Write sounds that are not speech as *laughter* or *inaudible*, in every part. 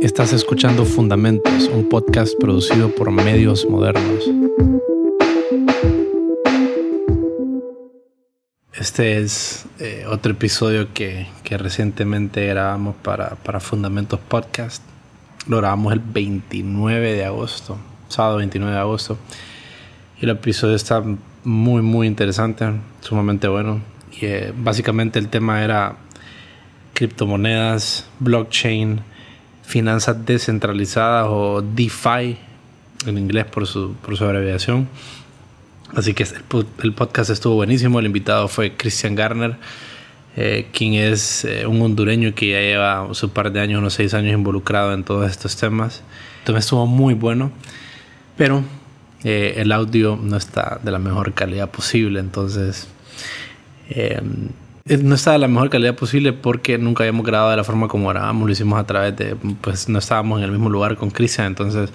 Estás escuchando Fundamentos, un podcast producido por Medios Modernos. Este es eh, otro episodio que, recientemente grabamos para, para Fundamentos Podcast. Lo grabamos el 29 de agosto, sábado 29 de agosto. Y el episodio está muy, muy interesante, sumamente bueno. Y eh, básicamente el tema era criptomonedas, blockchain, finanzas descentralizadas o DeFi, en inglés por su, por su abreviación. Así que el, podcast estuvo buenísimo. El invitado fue Christian Garner, eh, quien es eh, un hondureño que ya lleva su par de años, unos seis años involucrado en todos estos temas. Entonces estuvo muy bueno, pero eh, el audio no está de la mejor calidad posible. Entonces no está de la mejor calidad posible porque nunca habíamos grabado de la forma como grabamos. Lo hicimos a través de, pues no estábamos en el mismo lugar con Cristian, entonces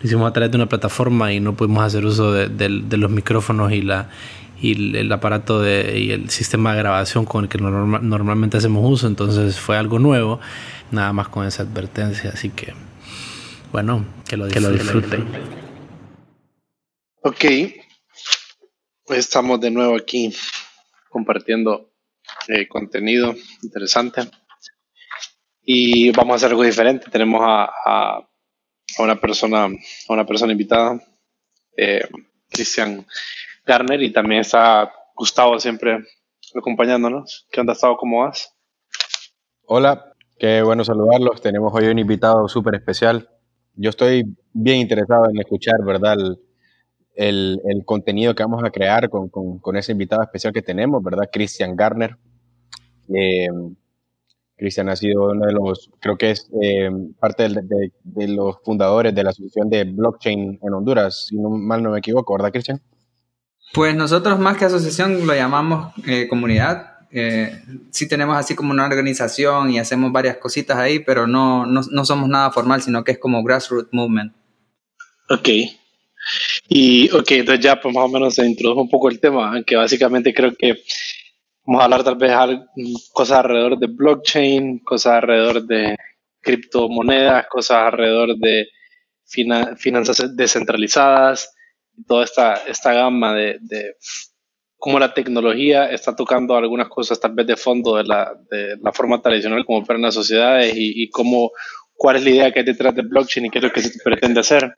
lo hicimos a través de una plataforma y no pudimos hacer uso de, los micrófonos y la y el aparato de, y el sistema de grabación con el que normalmente hacemos uso. Entonces fue algo nuevo, nada más con esa advertencia. Así que, bueno, que lo, que lo disfruten. Ok, pues estamos de nuevo aquí compartiendo eh, contenido interesante. Y vamos a hacer algo diferente. Tenemos a, a, una persona, a una persona invitada, eh, Cristian Garner, y también está Gustavo siempre acompañándonos. ¿Qué onda, Gustavo? ¿Cómo vas? Hola, qué bueno saludarlos. Tenemos hoy un invitado súper especial. Yo estoy bien interesado en escuchar, ¿verdad? El, el, contenido que vamos a crear con, con, con, ese invitado especial que tenemos, ¿verdad? Christian Garner. Eh, Cristian ha sido uno de los, creo que es eh, parte de, los fundadores de la asociación de blockchain en Honduras, si no, mal no me equivoco, ¿verdad, Cristian? Pues nosotros más que asociación lo llamamos eh, comunidad. Eh, sí tenemos así como una organización y hacemos varias cositas ahí, pero no, no, no somos nada formal, sino que es como grassroots movement. Ok. Y ok, entonces ya pues más o menos se introdujo un poco el tema, aunque básicamente creo que Vamos a hablar tal vez cosas alrededor de blockchain, cosas alrededor de criptomonedas, cosas alrededor de finanzas descentralizadas, toda esta, esta gama de, de, cómo la tecnología está tocando algunas cosas tal vez de fondo de la, de la forma tradicional como operan las sociedades y, y cómo, cuál es la idea que hay detrás de blockchain y qué es lo que se pretende hacer.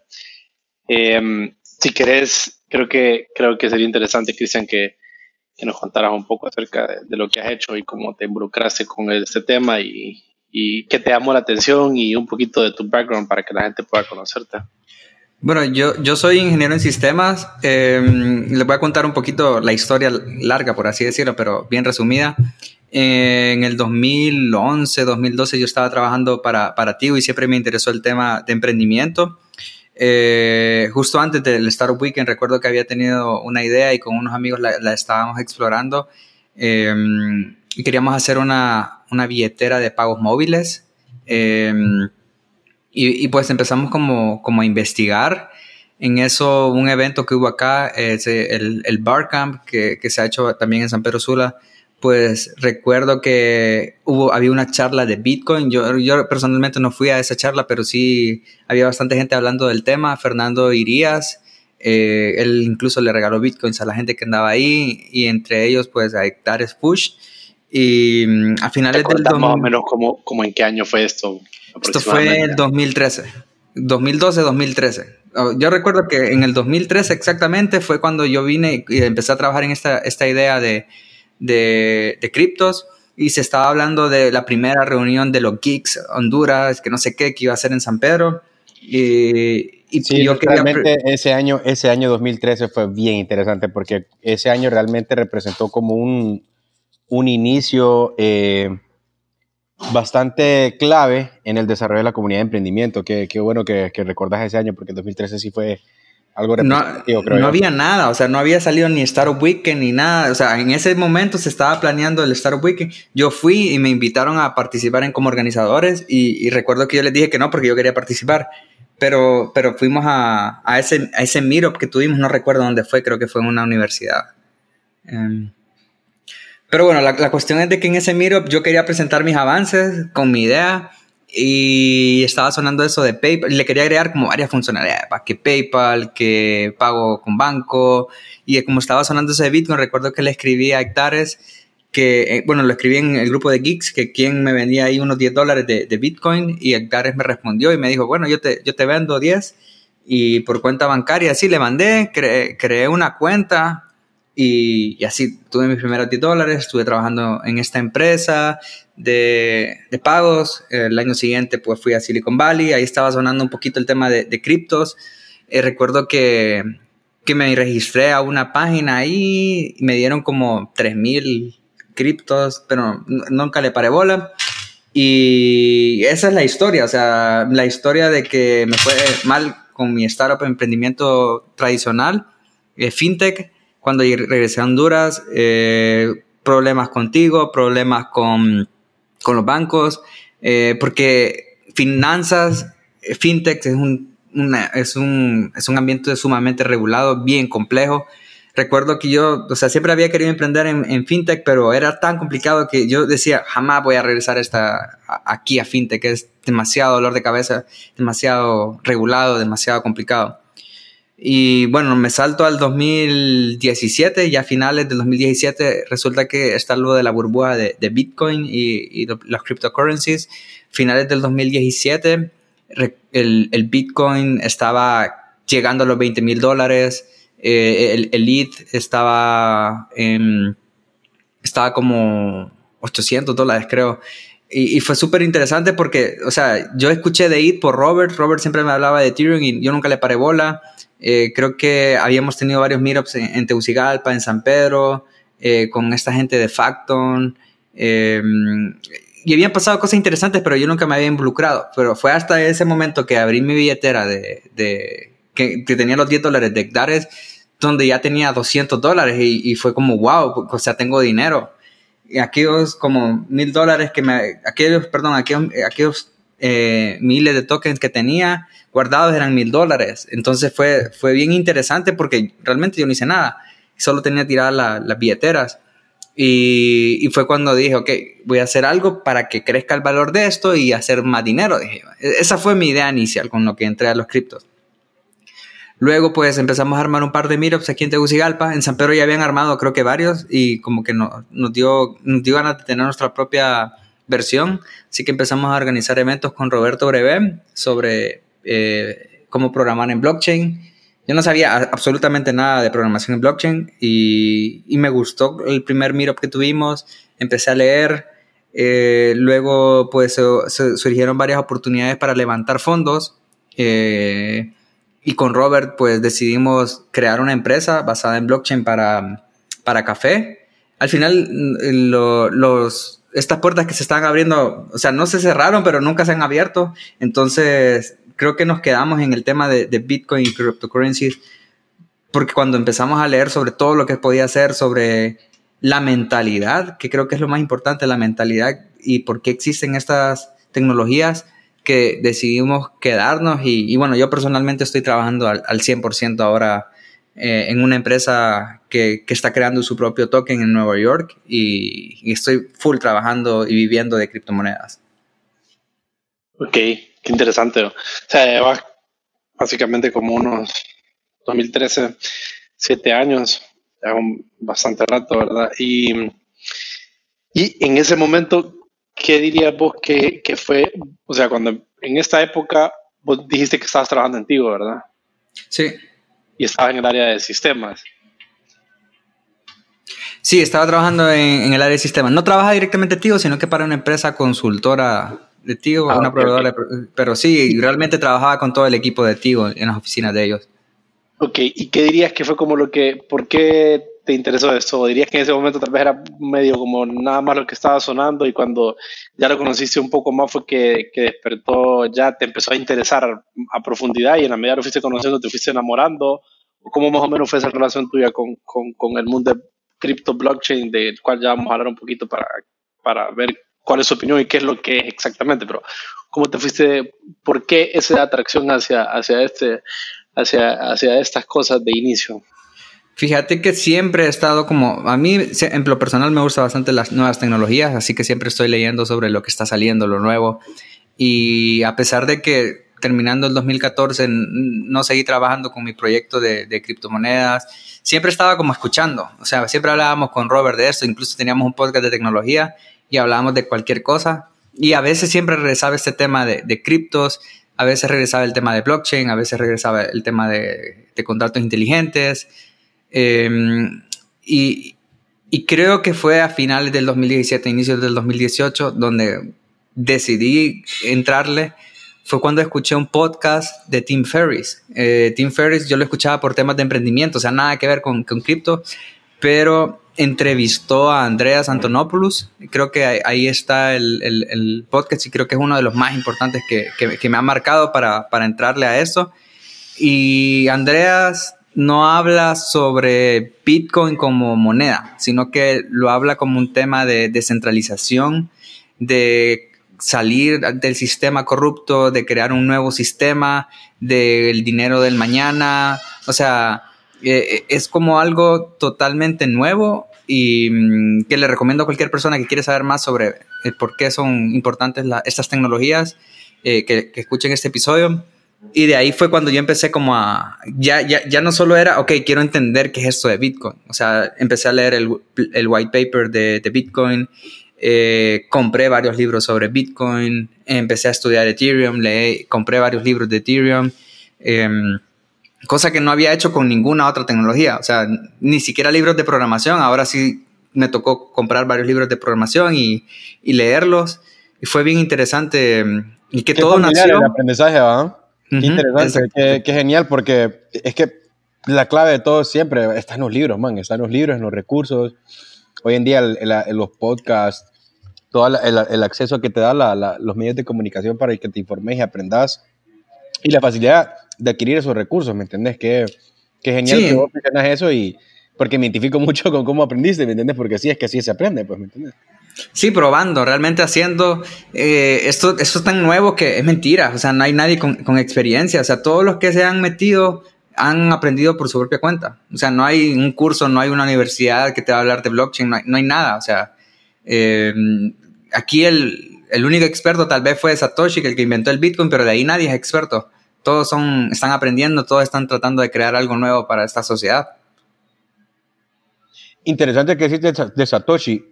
Eh, si querés, creo que, creo que sería interesante, Cristian, que, que nos contaras un poco acerca de, lo que has hecho y cómo te involucraste con este tema y, y qué te llamó la atención y un poquito de tu background para que la gente pueda conocerte. Bueno, yo, yo soy ingeniero en sistemas. Eh, les voy a contar un poquito la historia larga, por así decirlo, pero bien resumida. En el 2011, 2012 yo estaba trabajando para, para Tigo y siempre me interesó el tema de emprendimiento. Eh, justo antes del Startup Weekend recuerdo que había tenido una idea y con unos amigos la, estábamos explorando. Em, y queríamos hacer una, una, billetera de pagos móviles. Em, y, pues empezamos como, como, a investigar. En eso, un evento que hubo acá, el, el Barcamp, que, que, se ha hecho también en San Pedro Sula, pues recuerdo que hubo, había una charla de Bitcoin. Yo, yo personalmente no fui a esa charla, pero sí había bastante gente hablando del tema. Fernando Irías, eh, él incluso le regaló Bitcoins a la gente que andaba ahí y entre ellos pues a Hectares Push. Y mm, a finales del... más o menos como, como en qué año fue esto. Esto fue en 2013. 2012-2013. Yo recuerdo que en el 2013 exactamente fue cuando yo vine y empecé a trabajar en esta, esta idea de de, de criptos y se estaba hablando de la primera reunión de los geeks Honduras, que no sé qué, que iba a ser en San Pedro. Y, y yo realmente ese año, ese año 2013 fue bien interesante porque ese año realmente representó como un, un inicio eh, bastante clave en el desarrollo de la comunidad de emprendimiento. Qué, qué bueno que, que recordás ese año porque 2013 sí fue algo no, no había nada, o sea, no había salido ni Startup Weekend ni nada, o sea, en ese momento se estaba planeando el Startup Weekend, yo fui y me invitaron a participar en como organizadores y, recuerdo que yo les dije que no porque yo quería participar, pero, pero fuimos a, a, ese, a ese meetup que tuvimos, no recuerdo dónde fue, creo que fue en una universidad. Em, pero bueno, la, la, cuestión es de que en ese meetup yo quería presentar mis avances con mi idea y estaba sonando eso de PayPal. Le quería agregar como varias funcionalidades, que PayPal, que pago con banco. Y como estaba sonando eso de Bitcoin, recuerdo que le escribí a Hectares que, eh, bueno, lo escribí en el grupo de Geeks, que quien me vendía ahí unos 10 dólares de, de, Bitcoin. Y Hectares me respondió y me dijo, bueno, yo te, yo te vendo 10 y por cuenta bancaria. Así le mandé, creé una cuenta y, así tuve mis primeros 10 dólares, estuve trabajando en esta empresa de, de, pagos. El año siguiente pues fui a Silicon Valley, ahí estaba sonando un poquito el tema de, de criptos. Eh, recuerdo que, que, me registré a una página ahí y me dieron como 3000 criptos, pero nunca le paré bola. Y esa es la historia, o sea, la historia de que me fue mal con mi startup emprendimiento tradicional, eh, fintech, cuando regresé a Honduras, eh, problemas contigo, problemas con, con los bancos, eh, porque finanzas, eh, fintech es un, es, un, es un ambiente sumamente regulado, bien complejo. Recuerdo que yo, o sea, siempre había querido emprender en, fintech, pero era tan complicado que yo decía, jamás voy a regresar esta, aquí a fintech, es demasiado dolor de cabeza, demasiado regulado, demasiado complicado. Y bueno, me salto al 2017 ya a finales del 2017 resulta que está lo de la burbuja de, de Bitcoin y, y, las cryptocurrencies. Finales del 2017 el, el Bitcoin estaba llegando a los 20 mil dólares, eh, el, el ETH estaba, en, estaba como 800 dólares creo. Y, y, fue súper interesante porque, o sea, yo escuché de ETH por Robert, Robert siempre me hablaba de Ethereum y yo nunca le paré bola. Eh, creo que habíamos tenido varios meetups en, en Tegucigalpa, en San Pedro, eh, con esta gente de Facton. Eh, y habían pasado cosas interesantes, pero yo nunca me había involucrado. Pero fue hasta ese momento que abrí mi billetera de, de que, que, tenía los 10 dólares de hectáreas, donde ya tenía 200 dólares y, y, fue como, wow, o sea, tengo dinero. Y aquellos como mil dólares que me, aquellos, perdón, aquellos, aquellos eh, miles de tokens que tenía guardados eran mil dólares. Entonces fue, fue bien interesante porque realmente yo no hice nada. Solo tenía tiradas la, las billeteras. Y, y, fue cuando dije, ok, voy a hacer algo para que crezca el valor de esto y hacer más dinero. Dije, esa fue mi idea inicial con lo que entré a los criptos. Luego pues empezamos a armar un par de meetups aquí en Tegucigalpa. En San Pedro ya habían armado creo que varios y como que no, nos, dio, nos dio ganas de tener nuestra propia versión. Así que empezamos a organizar eventos con Roberto Breve sobre eh, cómo programar en blockchain. Yo no sabía absolutamente nada de programación en blockchain y, me gustó el primer meetup que tuvimos. Empecé a leer. Eh, luego pues surgieron varias oportunidades para levantar fondos. Eh, y con Robert pues decidimos crear una empresa basada en blockchain para, para café. Al final lo, los, estas puertas que se están abriendo, o sea, no se cerraron, pero nunca se han abierto. Entonces, creo que nos quedamos en el tema de, Bitcoin y cryptocurrencies, porque cuando empezamos a leer sobre todo lo que podía hacer, sobre la mentalidad, que creo que es lo más importante, la mentalidad y por qué existen estas tecnologías, que decidimos quedarnos y, y bueno, yo personalmente estoy trabajando al, al 100% ahora eh, en una empresa que, que, está creando su propio token en Nueva York y, y, estoy full trabajando y viviendo de criptomonedas. Ok, qué interesante. O sea, lleva básicamente como unos 2013, siete años, ya un, bastante rato, ¿verdad? Y, y en ese momento, ¿qué dirías vos que, que fue, o sea, cuando en esta época vos dijiste que estabas trabajando en Tigo, ¿verdad? Sí y estaba en el área de sistemas. Sí, estaba trabajando en, en el área de sistemas. No trabaja directamente Tigo, sino que para una empresa consultora de Tigo, ah, una okay, proveedora, okay. pero sí, realmente trabajaba con todo el equipo de Tigo en las oficinas de ellos. Ok, ¿y qué dirías que fue como lo que, por qué te interesó esto? ¿Dirías que en ese momento tal vez era medio como nada más lo que estaba sonando y cuando ya lo conociste un poco más fue que, que despertó, ya te empezó a interesar a profundidad y en la medida que lo fuiste conociendo te fuiste enamorando? ¿O cómo más o menos fue esa relación tuya con, con, con el mundo de cripto blockchain, del cual ya vamos a hablar un poquito para, para ver cuál es su opinión y qué es lo que es exactamente? Pero ¿cómo te fuiste, por qué esa atracción hacia, hacia, este, hacia, hacia estas cosas de inicio? Fíjate que siempre he estado como, a mí en lo personal me gusta bastante las nuevas tecnologías, así que siempre estoy leyendo sobre lo que está saliendo, lo nuevo. Y a pesar de que terminando el 2014 no seguí trabajando con mi proyecto de, de, criptomonedas, siempre estaba como escuchando, o sea, siempre hablábamos con Robert de esto, incluso teníamos un podcast de tecnología y hablábamos de cualquier cosa. Y a veces siempre regresaba este tema de, de criptos, a veces regresaba el tema de blockchain, a veces regresaba el tema de, de contratos inteligentes em, y, y creo que fue a finales del 2017, inicios del 2018, donde decidí entrarle fue cuando escuché un podcast de Tim Ferriss. Eh, Tim Ferriss yo lo escuchaba por temas de emprendimiento, o sea, nada que ver con, con cripto, pero entrevistó a Andreas Antonopoulos. Creo que ahí está el, el, el, podcast y creo que es uno de los más importantes que, que, que me ha marcado para, para, entrarle a eso. Y Andreas no habla sobre Bitcoin como moneda, sino que lo habla como un tema de descentralización, de salir del sistema corrupto, de crear un nuevo sistema, del dinero del mañana. O sea, eh, es como algo totalmente nuevo y mm, que le recomiendo a cualquier persona que quiere saber más sobre eh, por qué son importantes estas tecnologías, eh, que, escuchen este episodio. Y de ahí fue cuando yo empecé como a, ya, ya, ya no solo era, ok, quiero entender qué es esto de Bitcoin. O sea, empecé a leer el, el white paper de, de Bitcoin eh, compré varios libros sobre Bitcoin, empecé a estudiar Ethereum, leí, compré varios libros de Ethereum, em, cosa que no había hecho con ninguna otra tecnología, o sea, ni siquiera libros de programación, ahora sí me tocó comprar varios libros de programación y, y leerlos, y fue bien interesante, em, y que todo nació... El aprendizaje, ¿verdad? Qué interesante, qué, qué genial, porque es que la clave de todo siempre está en los libros, man, está en los libros, en los recursos, hoy en día los podcasts, todo el, acceso que te da los medios de comunicación para que te informes y aprendas y la facilidad de adquirir esos recursos, ¿me entiendes? Qué, genial que vos mencionas eso y porque me identifico *laughs* mucho con cómo aprendiste, ¿me entiendes? Porque sí, es que así se aprende, pues, ¿me entiendes? Sí, probando, realmente haciendo eh, esto, esto es tan nuevo que es mentira, o sea, no hay nadie con, con experiencia, o sea, todos los que se han metido han aprendido por su propia cuenta. O sea, no hay un curso, no hay una universidad que te va a hablar de blockchain, no hay, nada. O sea, eh, aquí el, el, único experto tal vez fue Satoshi, el que inventó el Bitcoin, pero de ahí nadie es experto. Todos son, están aprendiendo, todos están tratando de crear algo nuevo para esta sociedad. Interesante que deciste de Satoshi.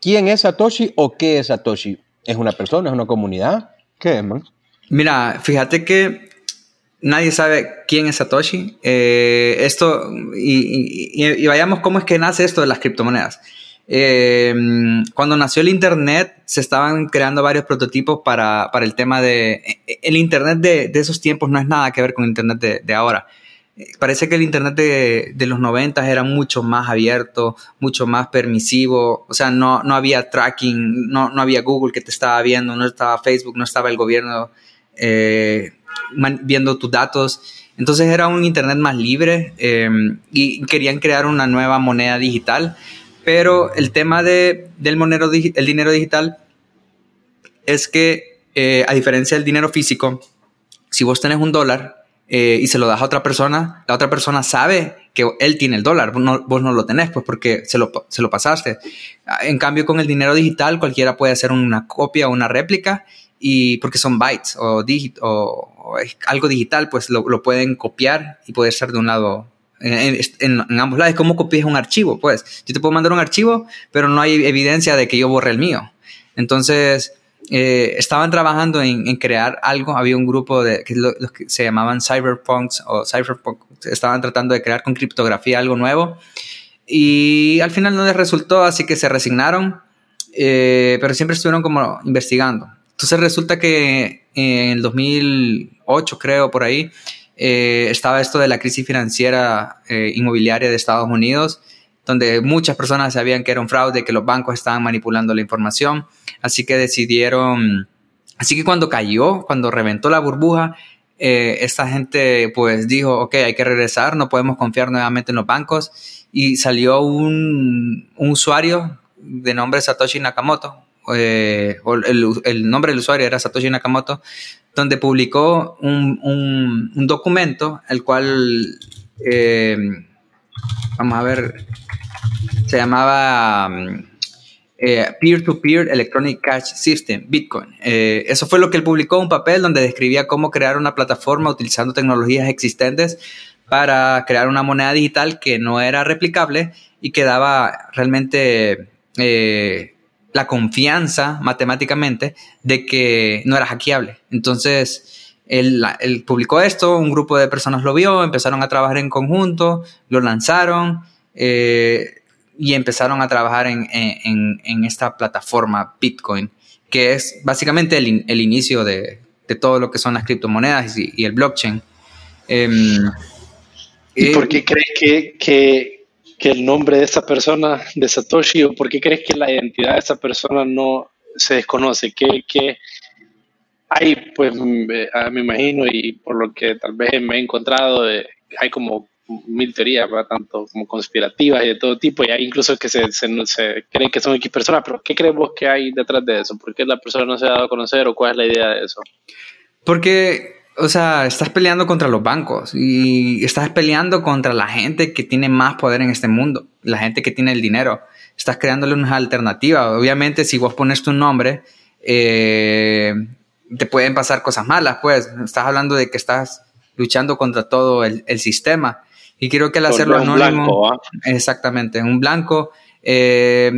¿Quién es Satoshi o qué es Satoshi? ¿Es una persona? ¿Es una comunidad? ¿Qué es, man? Mira, fíjate que Nadie sabe quién es Satoshi. Eh, esto, y, vayamos cómo es que nace esto de las criptomonedas. Eh, cuando nació el Internet, se estaban creando varios prototipos para, para el tema de... El Internet de, de, esos tiempos no es nada que ver con el Internet de, de ahora. Parece que el Internet de, de, los 90 era mucho más abierto, mucho más permisivo. O sea, no, no había tracking, no, no había Google que te estaba viendo, no estaba Facebook, no estaba el gobierno. Eh, viendo tus datos. Entonces era un Internet más libre em, y querían crear una nueva moneda digital. Pero el tema de, del monero, el dinero digital es que, eh, a diferencia del dinero físico, si vos tenés un dólar eh, y se lo das a otra persona, la otra persona sabe que él tiene el dólar, vos no, vos no lo tenés, pues porque se lo, se lo pasaste. En cambio, con el dinero digital, cualquiera puede hacer una copia o una réplica y porque son bytes o, o, algo digital, pues lo, pueden copiar y puede ser de un lado, en, ambos lados. ¿Cómo copias un archivo? Pues yo te puedo mandar un archivo, pero no hay evidencia de que yo borre el mío. Entonces, eh, estaban trabajando en, crear algo. Había un grupo de que, los que se llamaban cyberpunks o cyberpunk. Estaban tratando de crear con criptografía algo nuevo. Y al final no les resultó, así que se resignaron. Eh, pero siempre estuvieron como investigando. Entonces resulta que en el 2008, creo, por ahí, eh, estaba esto de la crisis financiera eh, inmobiliaria de Estados Unidos, donde muchas personas sabían que era un fraude, que los bancos estaban manipulando la información, así que decidieron, así que cuando cayó, cuando reventó la burbuja, eh, esta gente pues dijo, ok, hay que regresar, no podemos confiar nuevamente en los bancos, y salió un, usuario de nombre Satoshi Nakamoto, eh, el, nombre del usuario era Satoshi Nakamoto, donde publicó un, un, documento, el cual, eh, vamos a ver, se llamaba Peer-to-Peer Electronic Cash System, Bitcoin. eso fue lo que él publicó, un papel donde describía cómo crear una plataforma utilizando tecnologías existentes para crear una moneda digital que no era replicable y que daba realmente eh, la confianza matemáticamente de que no era hackeable. Entonces, él, publicó esto, un grupo de personas lo vio, empezaron a trabajar en conjunto, lo lanzaron eh, y empezaron a trabajar en, esta plataforma Bitcoin, que es básicamente el, inicio de, todo lo que son las criptomonedas y, el blockchain. Em, ¿Y por qué crees que, que, que, el nombre de esa persona, de Satoshi, o por qué crees que la identidad de esa persona no se desconoce? ¿Qué, qué hay, pues, me, ah, me, imagino, y por lo que tal vez me he encontrado, eh, hay como mil teorías, tanto como conspirativas y de todo tipo, y hay incluso que se, se, creen que son X personas, pero ¿qué creemos que hay detrás de eso? ¿Por qué la persona no se ha dado a conocer o cuál es la idea de eso? Porque o sea, estás peleando contra los bancos y estás peleando contra la gente que tiene más poder en este mundo, la gente que tiene el dinero. Estás creándole una alternativa. Obviamente, si vos pones tu nombre, eh, te pueden pasar cosas malas, pues. Estás hablando de que estás luchando contra todo el, sistema. Y creo que al hacerlo anónimo. ¿ah? Exactamente, un blanco. Eh,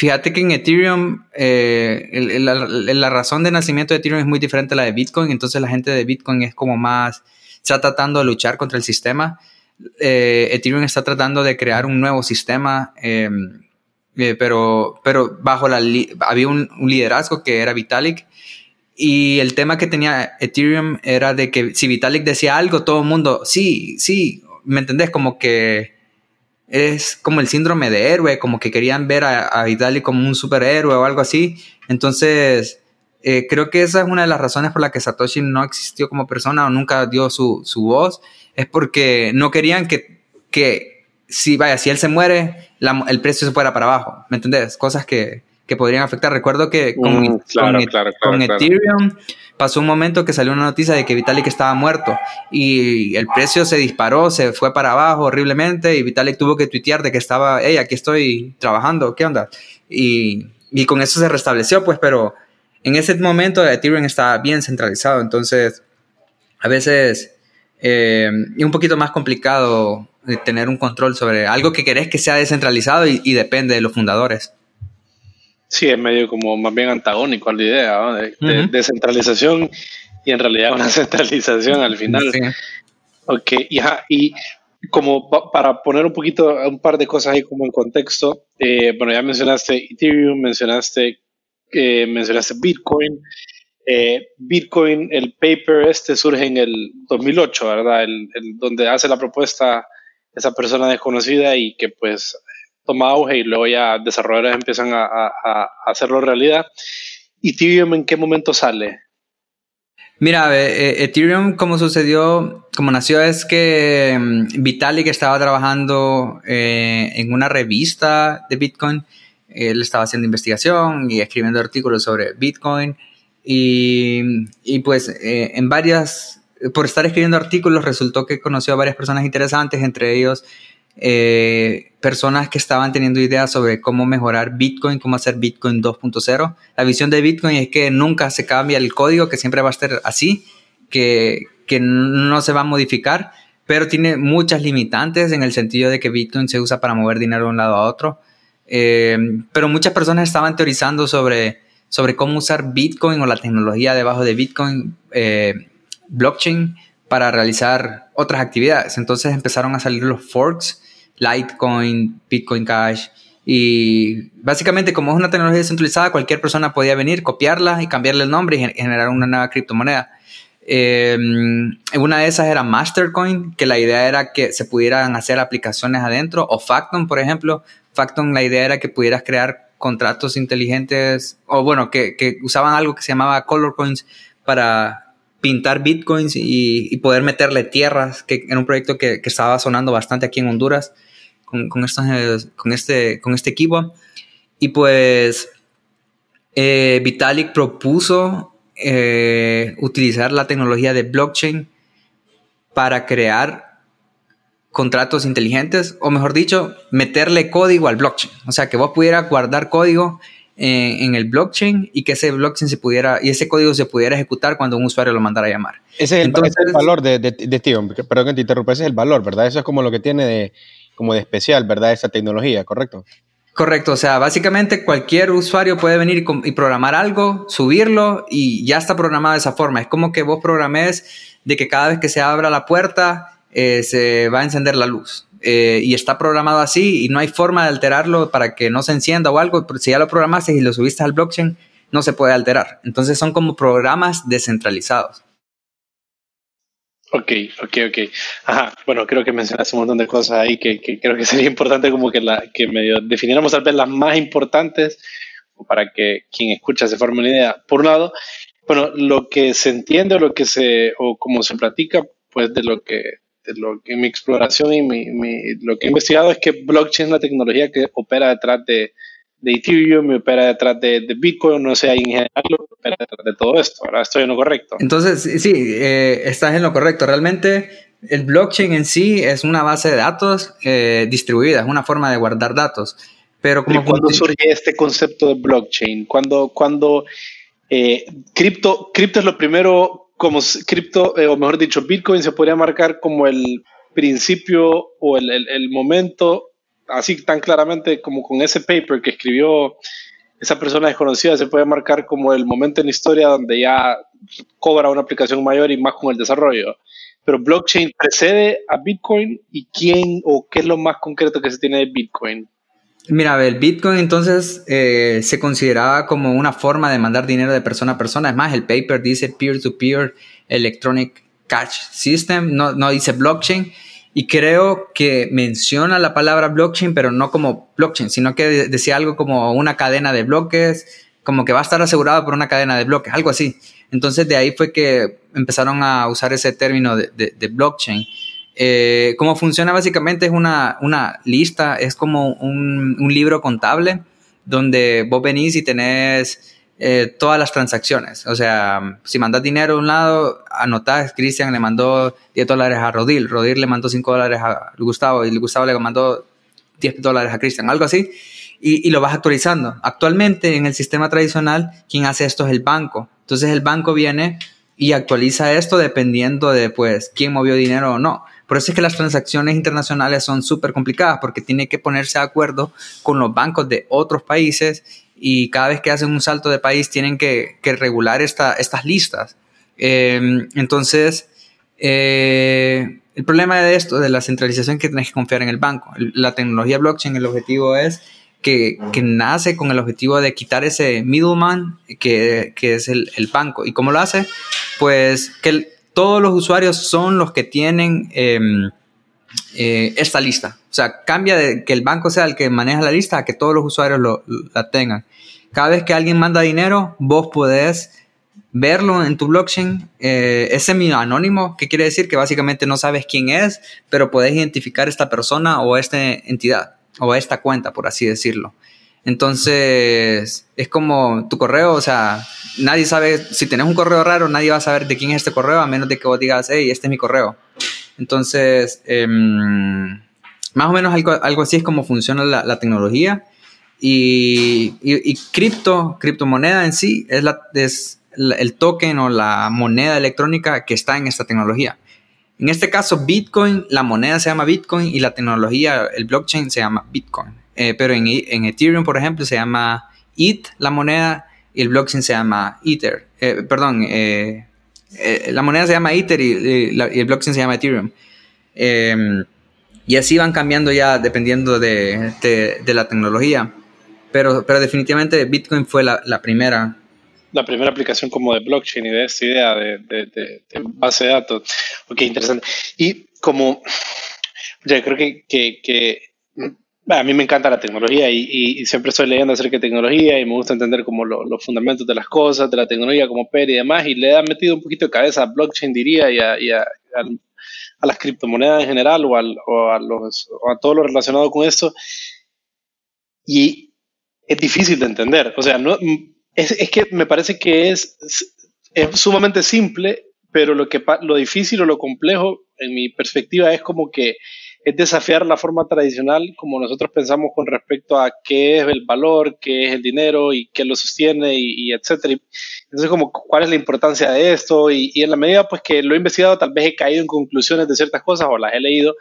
Fíjate que en Ethereum, eh, la, razón de nacimiento de Ethereum es muy diferente a la de Bitcoin, entonces la gente de Bitcoin es como más, está tratando de luchar contra el sistema. Eh, Ethereum está tratando de crear un nuevo sistema, em, eh, pero, pero bajo la, había un, liderazgo que era Vitalik. Y el tema que tenía Ethereum era de que si Vitalik decía algo, todo el mundo, sí, sí, ¿me entendés? Como que es como el síndrome de héroe, como que querían ver a, a como un superhéroe o algo así. Entonces, eh, creo que esa es una de las razones por las que Satoshi no existió como persona o nunca dio su, su voz, es porque no querían que, que si, vaya, si él se muere, el precio se fuera para abajo, ¿me entendés? Cosas que, que podrían afectar. Recuerdo que con, mm, con Ethereum pasó un momento que salió una noticia de que Vitalik estaba muerto y el precio se disparó, se fue para abajo horriblemente y Vitalik tuvo que tuitear de que estaba, hey, aquí estoy trabajando, ¿qué onda? Y, con eso se restableció, pues, pero en ese momento Ethereum estaba bien centralizado, entonces a veces eh, es un poquito más complicado tener un control sobre algo que querés que sea descentralizado y depende de los fundadores. Sí, es medio como más bien antagónico a la idea de, descentralización y en realidad una *laughs* centralización al final. Ok, y, como para poner un poquito, un par de cosas ahí como en contexto, eh, bueno, ya mencionaste Ethereum, mencionaste, eh, mencionaste Bitcoin. Eh, Bitcoin, el paper este surge en el 2008, ¿verdad? el, donde hace la propuesta esa persona desconocida y que pues toma auge y luego ya desarrolladores empiezan a, hacerlo realidad. ¿Y Ethereum en qué momento sale? Mira, eh, Ethereum como sucedió, como nació es que mm, Vitalik estaba trabajando eh, en una revista de Bitcoin, él estaba haciendo investigación y escribiendo artículos sobre Bitcoin y, y pues eh, en varias, por estar escribiendo artículos resultó que conoció a varias personas interesantes, entre ellos eh, personas que estaban teniendo ideas sobre cómo mejorar Bitcoin, cómo hacer Bitcoin 2.0. La visión de Bitcoin es que nunca se cambia el código, que siempre va a estar así, que, que no se va a modificar, pero tiene muchas limitantes en el sentido de que Bitcoin se usa para mover dinero de un lado a otro. Eh, pero muchas personas estaban teorizando sobre, sobre cómo usar Bitcoin o la tecnología debajo de Bitcoin, eh, blockchain, para realizar otras actividades. Entonces empezaron a salir los forks, Litecoin, Bitcoin Cash. Y básicamente, como es una tecnología descentralizada, cualquier persona podía venir, copiarla y cambiarle el nombre y generar una nueva criptomoneda. Em, una de esas era Mastercoin, que la idea era que se pudieran hacer aplicaciones adentro, o Facton, por ejemplo. Facton, la idea era que pudieras crear contratos inteligentes, o bueno, que, que usaban algo que se llamaba Color Coins para pintar bitcoins y, poder meterle tierras, que era un proyecto que, estaba sonando bastante aquí en Honduras con, con, con, este, con este equipo. Y pues eh, Vitalik propuso eh, utilizar la tecnología de blockchain para crear contratos inteligentes, o mejor dicho, meterle código al blockchain. O sea, que vos pudieras guardar código en, el blockchain y que ese blockchain se pudiera, y ese código se pudiera ejecutar cuando un usuario lo mandara a llamar. Ese es el, valor de, de, de perdón que te interrumpa, ese es el valor, ¿verdad? Eso es como lo que tiene de, como de especial, ¿verdad? Esa tecnología, ¿correcto? Correcto, o sea, básicamente cualquier usuario puede venir y, programar algo, subirlo y ya está programado de esa forma. Es como que vos programes de que cada vez que se abra la puerta eh, se va a encender la luz. Eh, y está programado así y no hay forma de alterarlo para que no se encienda o algo. Si ya lo programaste y lo subiste al blockchain, no se puede alterar. Entonces son como programas descentralizados. Ok, ok, ok. Ajá, bueno, creo que mencionaste un montón de cosas ahí que, creo que sería importante como que, la, que medio definiéramos tal vez las más importantes para que quien escucha se forme una idea. Por un lado, bueno, lo que se entiende o lo que se, o como se platica, pues de lo que, de lo que mi exploración y mi, lo que he investigado es que blockchain es la tecnología que opera detrás de, de Ethereum, me opera detrás de, Bitcoin, no sé, en general opera detrás de todo esto, ¿verdad? Estoy en lo correcto. Entonces, sí, eh, estás en lo correcto. Realmente el blockchain en sí es una base de datos eh, distribuida, es una forma de guardar datos. Pero como ¿Cuándo surge este concepto de blockchain? Cuando, cuando eh, cripto, cripto es lo primero, como cripto, o mejor dicho, Bitcoin se podría marcar como el principio o el, el, el momento así tan claramente como con ese paper que escribió esa persona desconocida, se puede marcar como el momento en la historia donde ya cobra una aplicación mayor y más con el desarrollo. Pero blockchain precede a Bitcoin y quién o qué es lo más concreto que se tiene de Bitcoin. Mira, a ver, Bitcoin entonces eh, se consideraba como una forma de mandar dinero de persona a persona. Es más, el paper dice peer-to-peer electronic cash system, no, no dice blockchain. Y creo que menciona la palabra blockchain, pero no como blockchain, sino que decía algo como una cadena de bloques, como que va a estar asegurado por una cadena de bloques, algo así. Entonces de ahí fue que empezaron a usar ese término de, blockchain. Eh, cómo funciona básicamente es una, una lista, es como un, un libro contable donde vos venís y tenés eh, todas las transacciones. O sea, si mandas dinero de un lado, anotás, Cristian le mandó 10 dólares a Rodil, Rodil le mandó 5 dólares a Gustavo y Gustavo le mandó 10 dólares a Cristian, algo así, y, y, lo vas actualizando. Actualmente en el sistema tradicional, quien hace esto es el banco. Entonces el banco viene y actualiza esto dependiendo de pues quién movió dinero o no. Por eso es que las transacciones internacionales son súper complicadas porque tiene que ponerse de acuerdo con los bancos de otros países y cada vez que hacen un salto de país tienen que, regular esta, estas listas. Em, entonces, eh, el problema de esto, de la centralización, que tienes que confiar en el banco. La tecnología blockchain, el objetivo es que, nace con el objetivo de quitar ese middleman que, es el, banco. ¿Y cómo lo hace? Pues que todos los usuarios son los que tienen em, eh, esta lista. O sea, cambia de que el banco sea el que maneja la lista a que todos los usuarios la tengan. Cada vez que alguien manda dinero, vos podés verlo en tu blockchain. Eh, es semi-anónimo, que quiere decir que básicamente no sabes quién es, pero podés identificar esta persona o esta entidad o esta cuenta, por así decirlo. Entonces, es como tu correo, o sea, nadie sabe, si tenés un correo raro, nadie va a saber de quién es este correo, a menos de que vos digas, hey, este es mi correo. Entonces, em, más o menos algo, así es como funciona la, tecnología. Y, y, cripto, criptomoneda en sí, es, la, el token o la moneda electrónica que está en esta tecnología. En este caso, Bitcoin, la moneda se llama Bitcoin y la tecnología, el blockchain se llama Bitcoin. Eh, pero en, en, Ethereum, por ejemplo, se llama ETH, la moneda, y el blockchain se llama Ether. Eh, perdón, eh, eh, la moneda se llama Ether y, el blockchain se llama Ethereum. Em, y así van cambiando ya dependiendo de, la tecnología. Pero, pero definitivamente Bitcoin fue la, primera. La primera aplicación como de blockchain y de esta idea de, base de datos. Ok, interesante. Y como, ya creo que, que a mí me encanta la tecnología y, siempre estoy leyendo acerca de tecnología y me gusta entender como los fundamentos de las cosas, de la tecnología como PER y demás, y le he metido un poquito de cabeza a blockchain, diría, y a, las criptomonedas en general o, a, todo lo relacionado con eso. Y es difícil de entender. O sea, es que me parece que es, es sumamente simple, pero lo, que, lo difícil o lo complejo, en mi perspectiva, es como que es desafiar la forma tradicional como nosotros pensamos con respecto a qué es el valor, qué es el dinero y qué lo sostiene y, etcétera. Entonces, como cuál es la importancia de esto y, y en la medida pues que lo he investigado, tal vez he caído en conclusiones de ciertas cosas o las he leído,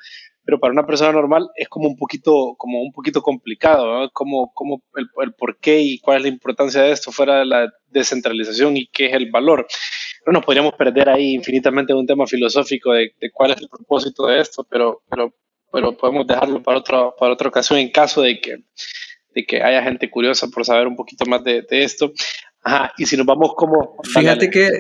pero para una persona normal es como un poquito, como un poquito complicado, ¿no? Como, como el, el, por qué y cuál es la importancia de esto fuera de la descentralización y qué es el valor. No nos podríamos perder ahí infinitamente en un tema filosófico de, de, cuál es el propósito de esto, pero, pero, pero podemos dejarlo para, otro, para otra ocasión en caso de que, de que haya gente curiosa por saber un poquito más de, de esto. Ajá, y si nos vamos como... Fíjate que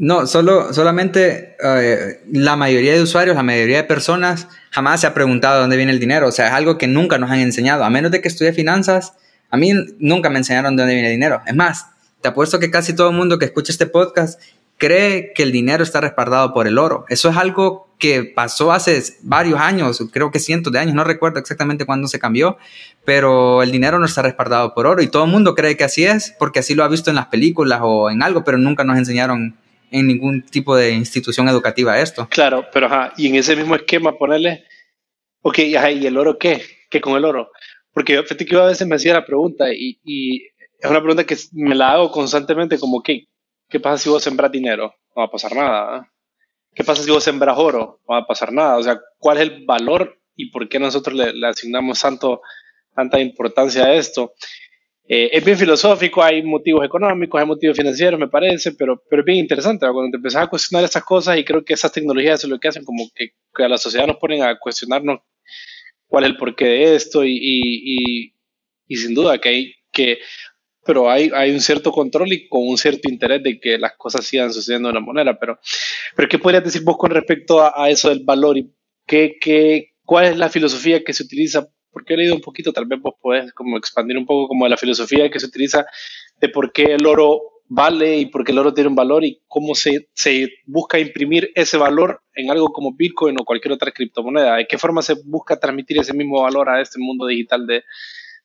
no, solo, solamente eh, la mayoría de usuarios, la mayoría de personas jamás se ha preguntado de dónde viene el dinero. O sea, es algo que nunca nos han enseñado. A menos de que estudie finanzas, a mí nunca me enseñaron de dónde viene el dinero. Es más, te apuesto que casi todo el mundo que escucha este podcast cree que el dinero está respaldado por el oro. Eso es algo que pasó hace varios años, creo que cientos de años, no recuerdo exactamente cuándo se cambió, pero el dinero no está respaldado por oro y todo el mundo cree que así es porque así lo ha visto en las películas o en algo, pero nunca nos enseñaron en ningún tipo de institución educativa esto. Claro, pero ajá, y en ese mismo esquema ponerle, ok, ajá, ¿y el oro qué? ¿Qué con el oro? Porque yo, que a veces me hacía la pregunta y, y, es una pregunta que me la hago constantemente como, ¿qué, ¿qué pasa si vos sembras dinero? No va a pasar nada. ¿eh? ¿Qué pasa si vos sembras oro? No va a pasar nada. O sea, ¿cuál es el valor y por qué nosotros le, asignamos tanto, tanta importancia a esto? Eh, es bien filosófico, hay motivos económicos, hay motivos financieros, me parece, pero, pero es bien interesante cuando te empezás a cuestionar estas cosas y creo que esas tecnologías es lo que hacen, como que, que, a la sociedad nos ponen a cuestionarnos cuál es el porqué de esto y, y, y, sin duda que hay que, pero hay, hay un cierto control y con un cierto interés de que las cosas sigan sucediendo de una manera, pero, pero ¿qué podrías decir vos con respecto a, eso del valor y qué, qué, cuál es la filosofía que se utiliza porque he leído un poquito, tal vez vos podés como expandir un poco como de la filosofía que se utiliza de por qué el oro vale y por qué el oro tiene un valor y cómo se, se busca imprimir ese valor en algo como Bitcoin o cualquier otra criptomoneda. ¿De qué forma se busca transmitir ese mismo valor a este mundo digital de,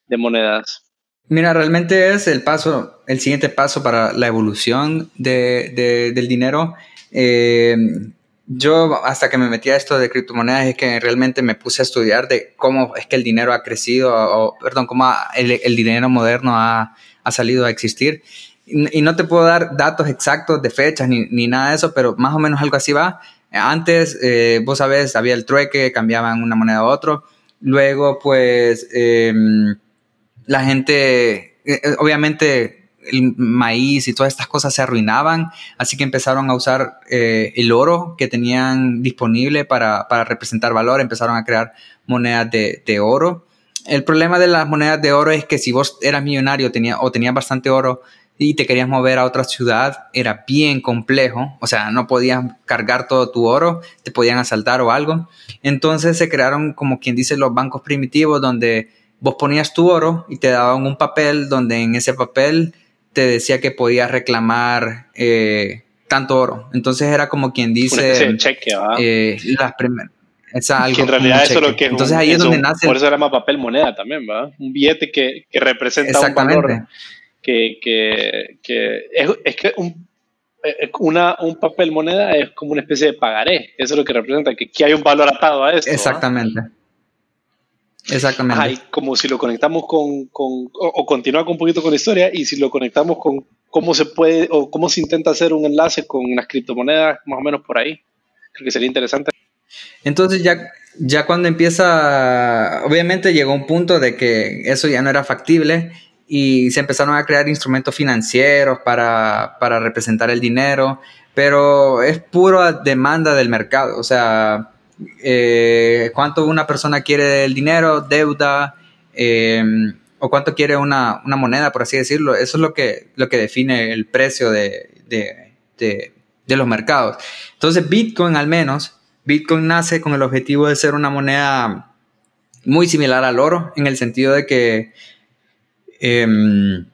de monedas? Mira, realmente es el paso, el siguiente paso para la evolución de, de, del dinero. Eh, yo hasta que me metí a esto de criptomonedas es que realmente me puse a estudiar de cómo es que el dinero ha crecido, o perdón, cómo el, el, dinero moderno ha, ha, salido a existir. Y, y, no te puedo dar datos exactos de fechas ni, ni, nada de eso, pero más o menos algo así va. Antes, eh, vos sabés, había el trueque, cambiaban una moneda a otra. Luego, pues, eh, la gente, eh, obviamente, el maíz y todas estas cosas se arruinaban, así que empezaron a usar eh, el oro que tenían disponible para, para, representar valor, empezaron a crear monedas de, de, oro. El problema de las monedas de oro es que si vos eras millonario tenía, o tenías bastante oro y te querías mover a otra ciudad, era bien complejo, o sea, no podías cargar todo tu oro, te podían asaltar o algo. Entonces se crearon, como quien dice, los bancos primitivos donde vos ponías tu oro y te daban un papel donde en ese papel te decía que podías reclamar eh, tanto oro. Entonces era como quien dice... cheque, eh, las primeras... que en realidad eso es lo que Entonces ahí es donde nace... Por eso se llama papel moneda también, ¿verdad? Un billete que, que representa un valor. Que, que, que es, es, que un, una, un papel moneda es como una especie de pagaré. Eso es lo que representa, que, que hay un valor atado a esto. Exactamente. Exactamente. Ajá, como si lo conectamos con, con o, o continúa con un poquito con la historia y si lo conectamos con cómo se puede o cómo se intenta hacer un enlace con las criptomonedas, más o menos por ahí. Creo que sería interesante. Entonces ya, ya cuando empieza, obviamente llegó un punto de que eso ya no era factible y se empezaron a crear instrumentos financieros para, para representar el dinero, pero es pura demanda del mercado, o sea, eh, cuánto una persona quiere el dinero, deuda, eh, o cuánto quiere una, una, moneda, por así decirlo. Eso es lo que, lo que define el precio de, de, de, los mercados. Entonces, Bitcoin al menos, Bitcoin nace con el objetivo de ser una moneda muy similar al oro, en el sentido de que eh,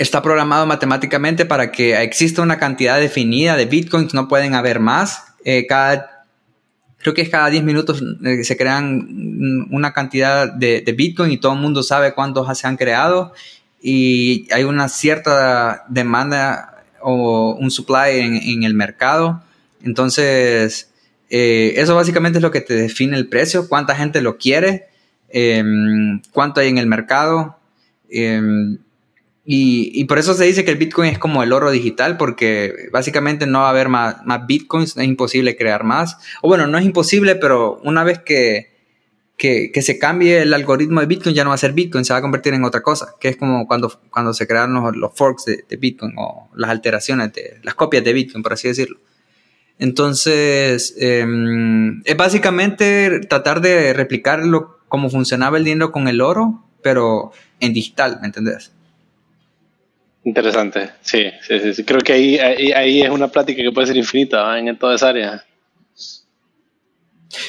está programado matemáticamente para que exista una cantidad definida de Bitcoins, no pueden haber más. Eh, cada creo que es cada 10 minutos eh, se crean una cantidad de, Bitcoin y todo el mundo sabe cuántos se han creado y hay una cierta demanda o un supply en, el mercado. Entonces, Eh, eso básicamente es lo que te define el precio, cuánta gente lo quiere, em, cuánto hay en el mercado. Em, y, por eso se dice que el Bitcoin es como el oro digital, porque básicamente no va a haber más, más Bitcoins, es imposible crear más. O bueno, no es imposible, pero una vez que, que, se cambie el algoritmo de Bitcoin, ya no va a ser Bitcoin, se va a convertir en otra cosa, que es como cuando, cuando se crearon los, forks de, Bitcoin o las alteraciones, de, las copias de Bitcoin, por así decirlo. Entonces, em, es básicamente tratar de replicarlo como funcionaba el dinero con el oro, pero en digital, ¿me entendés? Interesante, sí, sí, sí, creo que ahí, ahí, es una plática que puede ser infinita en toda esa área.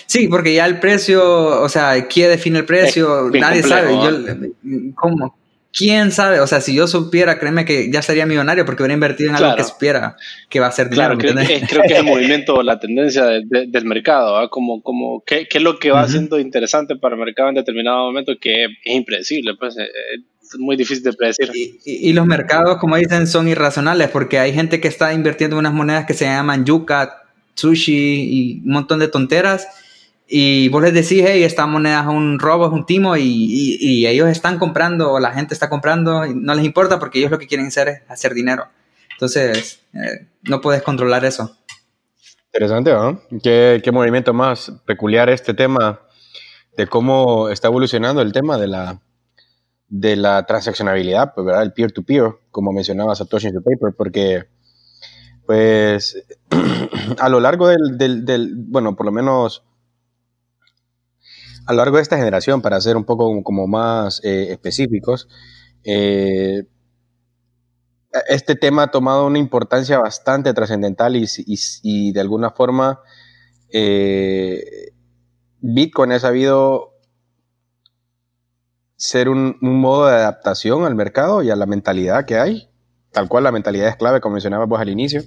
Sí, porque ya el precio, o sea, ¿quién define el precio? Nadie sabe. ¿Cómo? ¿Quién sabe? O sea, si yo supiera, créeme que ya sería millonario porque hubiera invertido en algo que supiera que va a ser dinero. Claro, creo, que, creo que es el movimiento, la tendencia del mercado, como, como ¿qué, ¿qué, es lo que va siendo interesante para el mercado en determinado momento que es, impredecible, pues eh, muy difícil de predecir. Y, los mercados, como dicen, son irracionales porque hay gente que está invirtiendo en unas monedas que se llaman yuca, sushi y un montón de tonteras. Y vos les decís, hey, esta moneda es un robo, es un timo, y, ellos están comprando, o la gente está comprando, y no les importa porque ellos lo que quieren hacer es hacer dinero. Entonces, eh, no puedes controlar eso. Interesante, ¿no? ¿Qué, ¿Qué movimiento más peculiar este tema de cómo está evolucionando el tema de la, de la transaccionabilidad, pues, ¿verdad? El peer-to-peer, como mencionaba Satoshi en su paper, porque, pues, *clears throat* a lo largo del, del, bueno, por lo menos a lo largo de esta generación, para ser un poco como más eh, específicos, eh, este tema ha tomado una importancia bastante trascendental y, y, de alguna forma eh, Bitcoin ha sabido ser un, modo de adaptación al mercado y a la mentalidad que hay. Tal cual la mentalidad es clave, como mencionabas vos al inicio.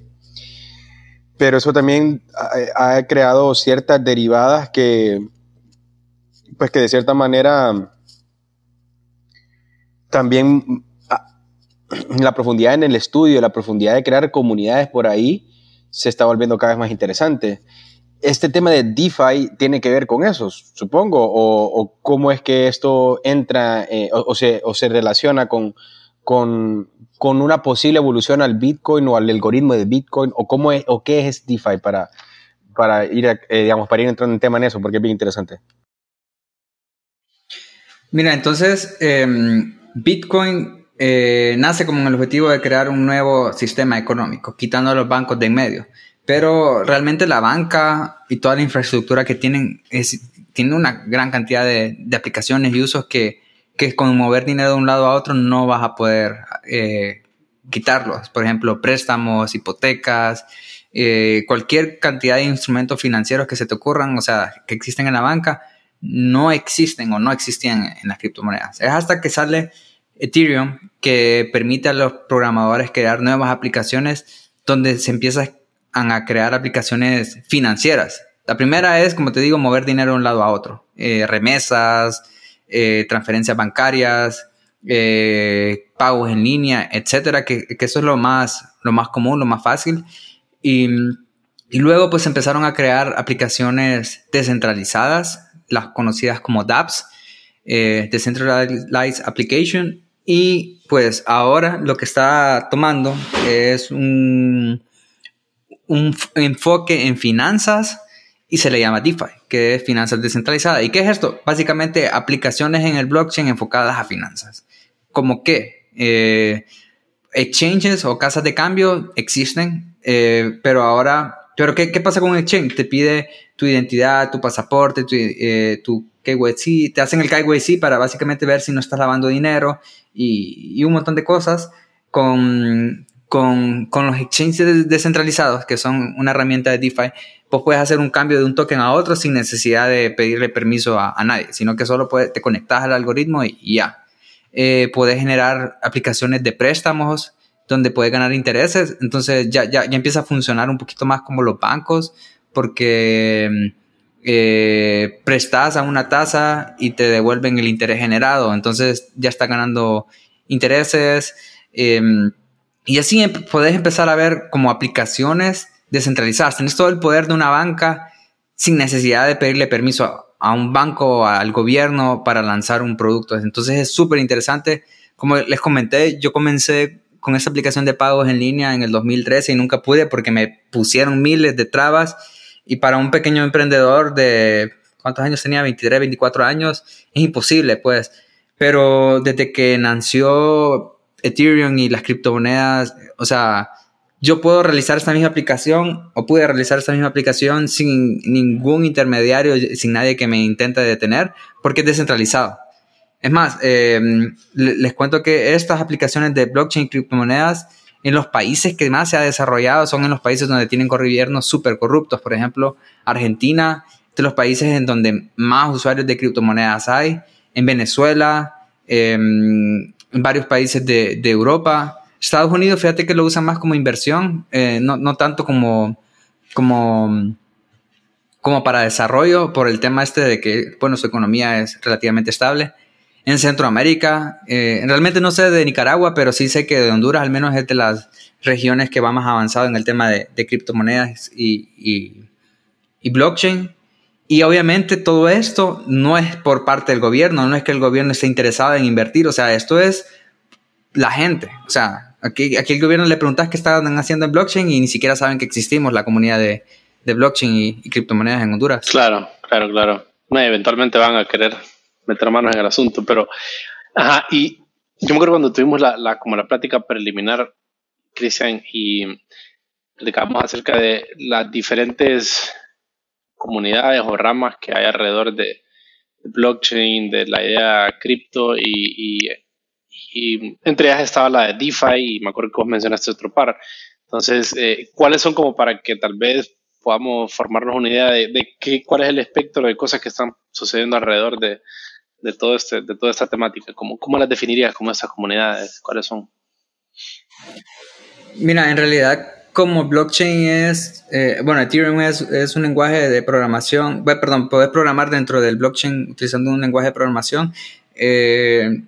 Pero eso también ha, creado ciertas derivadas que, pues que de cierta manera también la profundidad en el estudio, la profundidad de crear comunidades por ahí se está volviendo cada vez más interesante este tema de DeFi tiene que ver con eso, supongo, o, cómo es que esto entra eh, o, se, relaciona con, con, una posible evolución al Bitcoin o al algoritmo de Bitcoin, o cómo es, o qué es DeFi para, para ir, eh, digamos, para ir entrando en tema en eso, porque es bien interesante. Mira, entonces, em, Bitcoin eh, nace como el objetivo de crear un nuevo sistema económico, quitando a los bancos de en medio. Pero realmente la banca y toda la infraestructura que tienen es, tiene una gran cantidad de, de aplicaciones y usos que, que, con mover dinero de un lado a otro no vas a poder eh, quitarlos. Por ejemplo, préstamos, hipotecas, eh, cualquier cantidad de instrumentos financieros que se te ocurran, o sea, que existen en la banca, no existen o no existían en las criptomonedas. Es hasta que sale Ethereum que permite a los programadores crear nuevas aplicaciones donde se empieza a crear aplicaciones financieras. La primera es, como te digo, mover dinero de un lado a otro. Eh, remesas, eh, transferencias bancarias, eh, pagos en línea, etcétera, que, eso es lo más, lo más común, lo más fácil. Y, y, luego pues empezaron a crear aplicaciones descentralizadas, las conocidas como dApps, Decentralized Application. Y pues ahora lo que está tomando es un, un enfoque en finanzas y se le llama DeFi, que es finanzas descentralizadas. ¿Y qué es esto? Básicamente aplicaciones en el blockchain enfocadas a finanzas. ¿Como qué? Eh, exchanges o casas de cambio existen, eh, pero ahora, ¿pero qué, pasa con un exchange? Te pide tu identidad, tu pasaporte, tu, eh, tu KYC, te hacen el KYC para básicamente ver si no estás lavando dinero y, y un montón de cosas con con, con, los exchanges descentralizados, que son una herramienta de DeFi, vos puedes hacer un cambio de un token a otro sin necesidad de pedirle permiso a, nadie, sino que solo te conectas al algoritmo y, ya. Eh, puedes generar aplicaciones de préstamos donde puedes ganar intereses, entonces ya, ya, ya empieza a funcionar un poquito más como los bancos, porque eh, prestas a una tasa y te devuelven el interés generado, entonces ya está ganando intereses. Eh, y así em, podés empezar a ver como aplicaciones descentralizadas. Tenés todo el poder de una banca sin necesidad de pedirle permiso a, un banco o al gobierno para lanzar un producto. Entonces es súper interesante. Como les comenté, yo comencé con esta aplicación de pagos en línea en el 2013 y nunca pude porque me pusieron miles de trabas y para un pequeño emprendedor de, ¿cuántos años tenía? 23, 24 años, es imposible, pues. Pero desde que nació Ethereum y las criptomonedas, o sea, yo puedo realizar esta misma aplicación o pude realizar esta misma aplicación sin ningún intermediario, sin nadie que me intente detener, porque es descentralizado. Es más, em, les cuento que estas aplicaciones de blockchain criptomonedas en los países que más se ha desarrollado son en los países donde tienen gobiernos súper corruptos. Por ejemplo, Argentina, de los países en donde más usuarios de criptomonedas hay, en Venezuela, en varios países de, de Europa. Estados Unidos, fíjate que lo usan más como inversión, eh, no, no, tanto como, como, como para desarrollo, por el tema este de que, bueno, su economía es relativamente estable. En Centroamérica, eh, realmente no sé de Nicaragua, pero sí sé que de Honduras al menos es de las regiones que va más avanzado en el tema de, de criptomonedas y, y blockchain. Y obviamente todo esto no es por parte del gobierno, no es que el gobierno esté interesado en invertir, o sea, esto es la gente, o sea, Aquí, aquí el gobierno le preguntas qué están haciendo en blockchain y ni siquiera saben que existimos, la comunidad de, blockchain y, criptomonedas en Honduras. Claro, claro, claro. Eventualmente van a querer meter manos en el asunto, pero... Ajá, y yo me acuerdo cuando tuvimos la, la como la plática preliminar, Cristian, y platicamos acerca de las diferentes comunidades o ramas que hay alrededor de, blockchain, de la idea cripto y, entre ellas estaba la de DeFi y me acuerdo que vos mencionaste otro par. Entonces, eh, ¿cuáles son como para que tal vez podamos formarnos una idea de, qué, cuál es el espectro de cosas que están sucediendo alrededor de, este, toda esta temática? ¿Cómo, ¿Cómo las definirías como esas comunidades? ¿Cuáles son? Mira, en realidad como blockchain es, eh, bueno, Ethereum es, es, un lenguaje de programación, perdón, puedes programar dentro del blockchain utilizando un lenguaje de programación. Eh,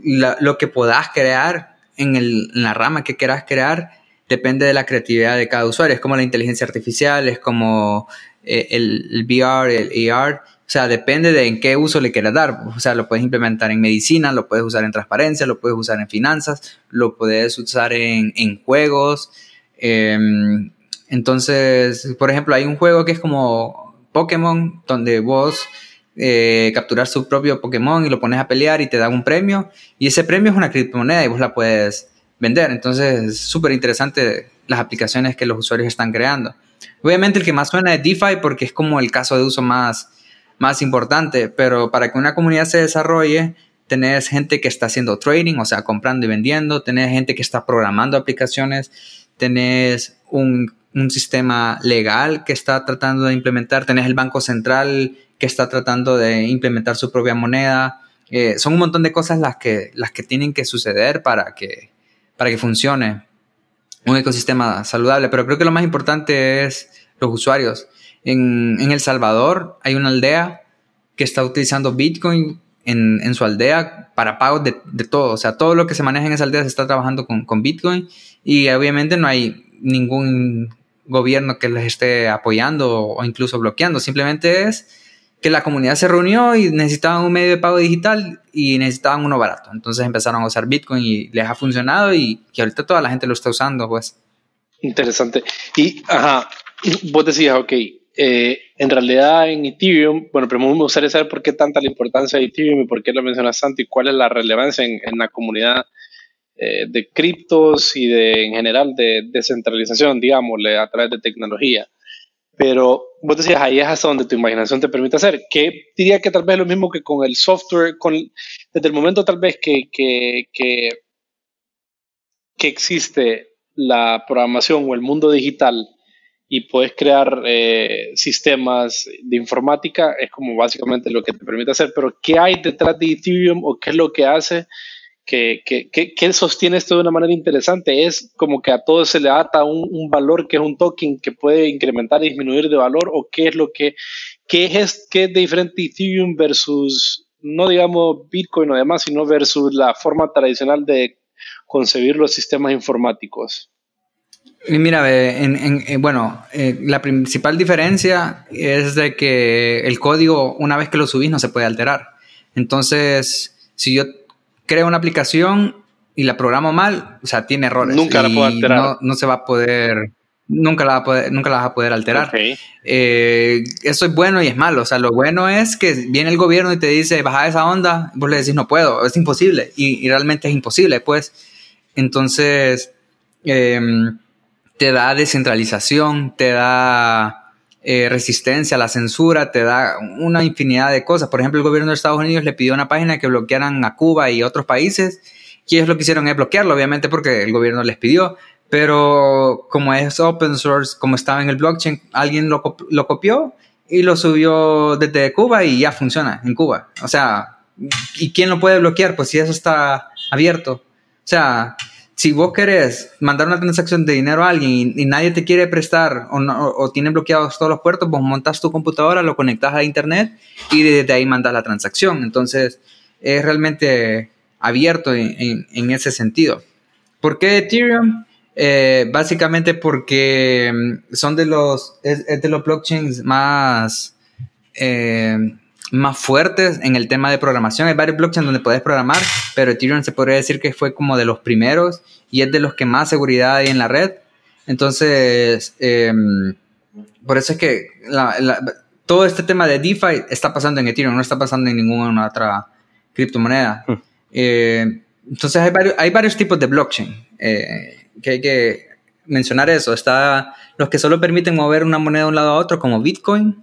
lo que puedas crear en, el, en, la rama que quieras crear depende de la creatividad de cada usuario. Es como la inteligencia artificial, es como eh, el, VR, el AR. O sea, depende de en qué uso le quieras dar. O sea, lo puedes implementar en medicina, lo puedes usar en transparencia, lo puedes usar en finanzas, lo puedes usar en juegos. Em, entonces, por ejemplo, hay un juego que es como Pokémon, donde vos eh, capturar su propio Pokémon y lo pones a pelear y te dan un premio. Y ese premio es una criptomoneda y vos la puedes vender. Entonces es súper interesante las aplicaciones que los usuarios están creando. Obviamente el que más suena es DeFi porque es como el caso de uso más, más importante, pero para que una comunidad se desarrolle, tenés gente que está haciendo trading, o sea, comprando y vendiendo, tenés gente que está programando aplicaciones, tenés un, un sistema legal que está tratando de implementar, tenés el Banco Central que está tratando de implementar su propia moneda. Eh, son un montón de cosas las que, las que tienen que suceder para que, para que funcione un ecosistema saludable. Pero creo que lo más importante es los usuarios. En, en El Salvador hay una aldea que está utilizando Bitcoin en, en su aldea para pagos de, de, todo. O sea, todo lo que se maneja en esa aldea se está trabajando con, con Bitcoin y obviamente no hay ningún gobierno que les esté apoyando o incluso bloqueando. Simplemente es que la comunidad se reunió y necesitaban un medio de pago digital y necesitaban uno barato. Entonces empezaron a usar Bitcoin y les ha funcionado y, que ahorita toda la gente lo está usando, pues. Interesante. Y, ajá, vos decías, ok, eh, en realidad en Ethereum, bueno, pero me gustaría saber por qué tanta la importancia de Ethereum y por qué lo mencionas tanto y cuál es la relevancia en, la comunidad eh, de criptos y de, en general de descentralización, digámosle, a través de tecnología. Pero vos decías, ahí es hasta donde tu imaginación te permite hacer. Que diría que tal vez lo mismo que con el software, con, desde el momento tal vez que, que, que, que existe la programación o el mundo digital y puedes crear eh, sistemas de informática, es como básicamente lo que te permite hacer. Pero ¿qué hay detrás de Ethereum o qué es lo que hace que, que, que, sostiene esto de una manera interesante. Es como que a todo se le ata un, valor que es un token que puede incrementar y disminuir de valor, o qué es lo que, qué es, qué es de Ethereum versus, no digamos Bitcoin o demás, sino versus la forma tradicional de concebir los sistemas informáticos. Mira, en, bueno, eh, la principal diferencia es de que el código, una vez que lo subís, no se puede alterar. Entonces, si yo creo una aplicación y la programo mal, o sea, tiene errores. Nunca la puedo alterar. No, no, se va a poder, nunca la, va a poder, nunca la vas a poder alterar. Eh, eso es bueno y es malo. O sea, lo bueno es que viene el gobierno y te dice, baja esa onda, vos le decís, no puedo, es imposible. Y, y realmente es imposible, pues. Entonces, eh, te da descentralización, te da eh, resistencia a la censura, te da una infinidad de cosas. Por ejemplo, el gobierno de Estados Unidos le pidió una página que bloquearan a Cuba y otros países, y ellos lo que hicieron es bloquearlo, obviamente, porque el gobierno les pidió. Pero como es open source, como estaba en el blockchain, alguien lo, lo copió y lo subió desde Cuba y ya funciona en Cuba. O sea, ¿y quién lo puede bloquear? Pues si eso está abierto. O sea, si vos querés mandar una transacción de dinero a alguien y, nadie te quiere prestar o, o, tienen bloqueados todos los puertos, vos montas tu computadora, lo conectas a internet y desde ahí mandas la transacción. Entonces es realmente abierto en, en, ese sentido. ¿Por qué Ethereum? Eh, básicamente porque mm, son de los, es, de los blockchains más... Eh, más fuertes en el tema de programación. Hay varios blockchains donde puedes programar, pero Ethereum se podría decir que fue como de los primeros y es de los que más seguridad hay en la red. Entonces, em, por eso es que todo este tema de DeFi está pasando en Ethereum, no está pasando en ninguna otra criptomoneda. Hmm. Eh, entonces, hay varios, hay varios tipos de blockchain eh, que hay que mencionar eso. Está los que solo permiten mover una moneda de un lado a otro, como Bitcoin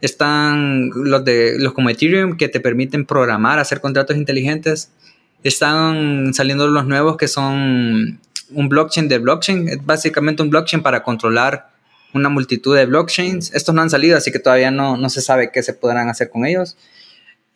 están los de los como Ethereum que te permiten programar, hacer contratos inteligentes. Están saliendo los nuevos que son un blockchain de blockchain, es básicamente un blockchain para controlar una multitud de blockchains. Estos no han salido, así que todavía no, no se sabe qué se podrán hacer con ellos.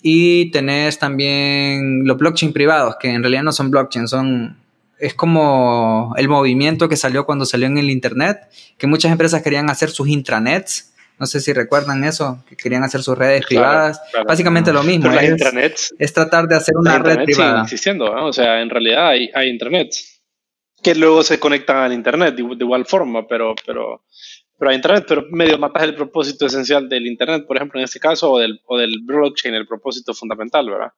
Y tenés también los blockchain privados, que en realidad no son blockchain, son es como el movimiento que salió cuando salió en el internet, que muchas empresas querían hacer sus intranets no sé si recuerdan eso, que querían hacer sus redes privadas. Básicamente lo mismo. las intranets, es tratar de hacer una red privada. existiendo, o sea, en realidad hay, hay intranets que luego se conectan al internet de, igual forma, pero, pero, pero hay internet, pero medio matas el propósito esencial del internet, por ejemplo, en este caso, o del, o del blockchain, el propósito fundamental, ¿verdad?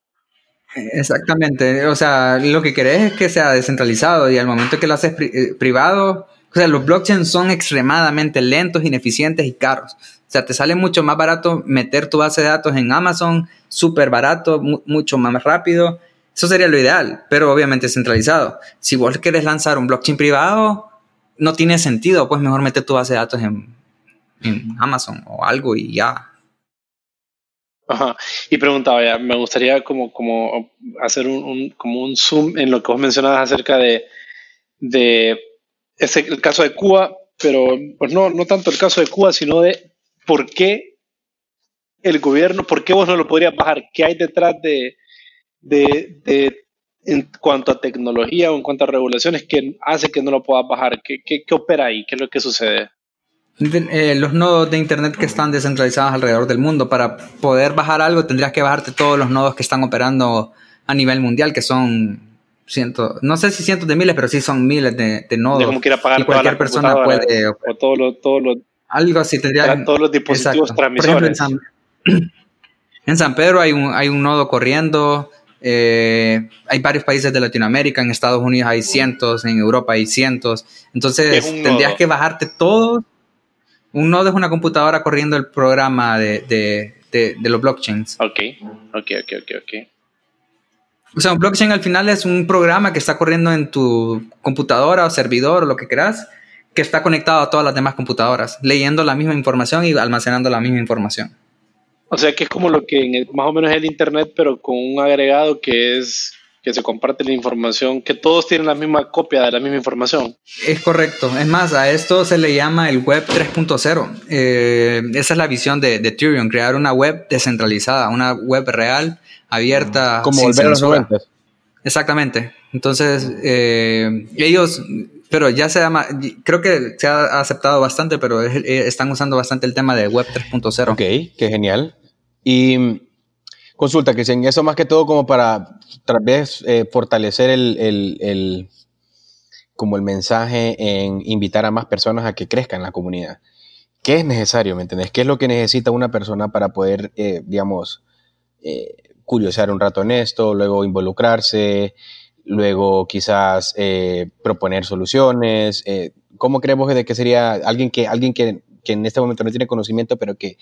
Exactamente, o sea, lo que querés es que sea descentralizado y al momento que lo haces eh, privado, o sea, los blockchains son extremadamente lentos, ineficientes y caros. O sea, te sale mucho más barato meter tu base de datos en Amazon, súper barato, mucho más rápido. Eso sería lo ideal, pero obviamente centralizado. Si vos querés lanzar un blockchain privado, no tiene sentido, pues mejor meter tu base de datos en, Amazon o algo y ya. Ajá. Y preguntaba ya, me gustaría como, como hacer un, como un zoom en lo que vos mencionabas acerca de, de es el caso de Cuba, pero pues no, no tanto el caso de Cuba, sino de por qué el gobierno, por qué vos no lo podrías bajar, qué hay detrás de, de, en cuanto a tecnología o en cuanto a regulaciones que hace que no lo puedas bajar, qué, qué, qué opera ahí, qué es lo que sucede. Eh, los nodos de Internet que están descentralizados alrededor del mundo. Para poder bajar algo tendrías que bajarte todos los nodos que están operando a nivel mundial, que son cientos, no sé si cientos de miles, pero sí son miles de, de nodos. como quiera pagar y cualquier persona puede. O todo lo, todo lo, algo así tendría. Todos los dispositivos transmisores. Por ejemplo, *clears throat* en San, Pedro hay un, hay un nodo corriendo. Eh, hay varios países de Latinoamérica, en Estados Unidos hay cientos, en Europa hay cientos. Entonces tendrías que bajarte todo. Un nodo es una computadora corriendo el programa de, de, de, de los blockchains. Ok, ok, ok, ok, ok. O sea, un blockchain al final es un programa que está corriendo en tu computadora o servidor o lo que quieras, que está conectado a todas las demás computadoras, leyendo la misma información y almacenando la misma información. O sea, que es como lo que más o menos es el Internet, pero con un agregado que es que se comparte la información, que todos tienen la misma copia de la misma información. Es correcto. Es más, a esto se le llama el Web 3.0. Eh, esa es la visión de, de Ethereum, crear una web descentralizada, una web real abierta. Como volver a los 90. Exactamente. Entonces, eh, ellos, pero ya se llama, creo que se ha aceptado bastante, pero eh, están usando bastante el tema de Web 3.0. Ok, qué genial. Y consulta, que eso más que todo como para tal vez eh, fortalecer el, el, como el mensaje en invitar a más personas a que crezcan en la comunidad. ¿Qué es necesario, me entendés? ¿Qué es lo que necesita una persona para poder, eh, digamos, eh, curiosear un rato en esto, luego involucrarse, luego quizás proponer soluciones? ¿Cómo creemos de que sería alguien que, alguien que, que, en este momento no tiene conocimiento, pero que,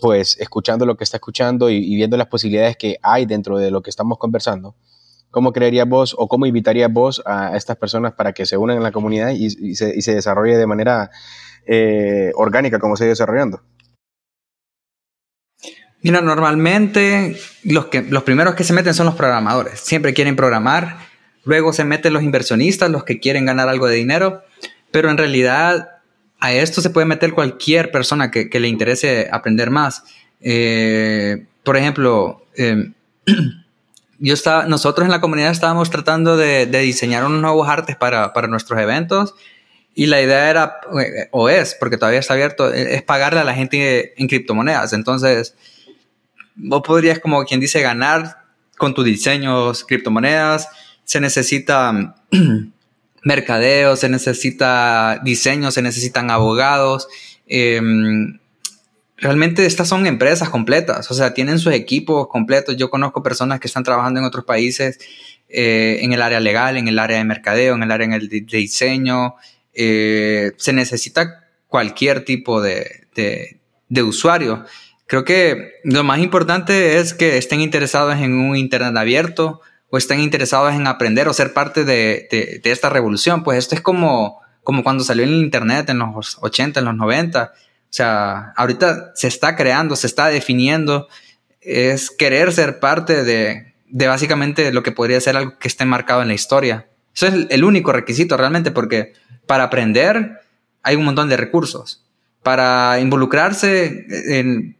pues, escuchando lo que está escuchando y, viendo las posibilidades que hay dentro de lo que estamos conversando, ¿cómo creerías vos o cómo invitarías vos a estas personas para que se unan en la comunidad y, se, y desarrolle de manera eh, orgánica como se ha desarrollando? Mira, normalmente los, que, los primeros que se meten son los programadores. Siempre quieren programar. Luego se meten los inversionistas, los que quieren ganar algo de dinero. Pero en realidad a esto se puede meter cualquier persona que, le interese aprender más. Eh, por ejemplo, em, *clears throat* nosotros en la comunidad estábamos tratando de, diseñar unos nuevos artes para, para nuestros eventos y la idea era, eh, o es, porque todavía está abierto, e, es pagarle a la gente en criptomonedas. Entonces, vos podrías, como quien dice, ganar con tus diseños criptomonedas. Se necesita *clears throat* mercadeo, se necesita diseño, se necesitan abogados. Em, realmente estas son empresas completas, o sea, tienen sus equipos completos. Yo conozco personas que están trabajando en otros países eh, en el área legal, en el área de mercadeo, en el área de diseño, eh, se necesita cualquier tipo de, usuario. Creo que lo más importante es que estén interesados en un Internet abierto o estén interesados en aprender o ser parte de, esta revolución. Pues esto es como, como cuando salió el Internet en los 80, en los 90. O sea, ahorita se está creando, se está definiendo. Es querer ser parte de, de básicamente lo que podría ser algo que esté marcado en la historia. Eso es el único requisito realmente porque para aprender hay un montón de recursos. Para involucrarse, en,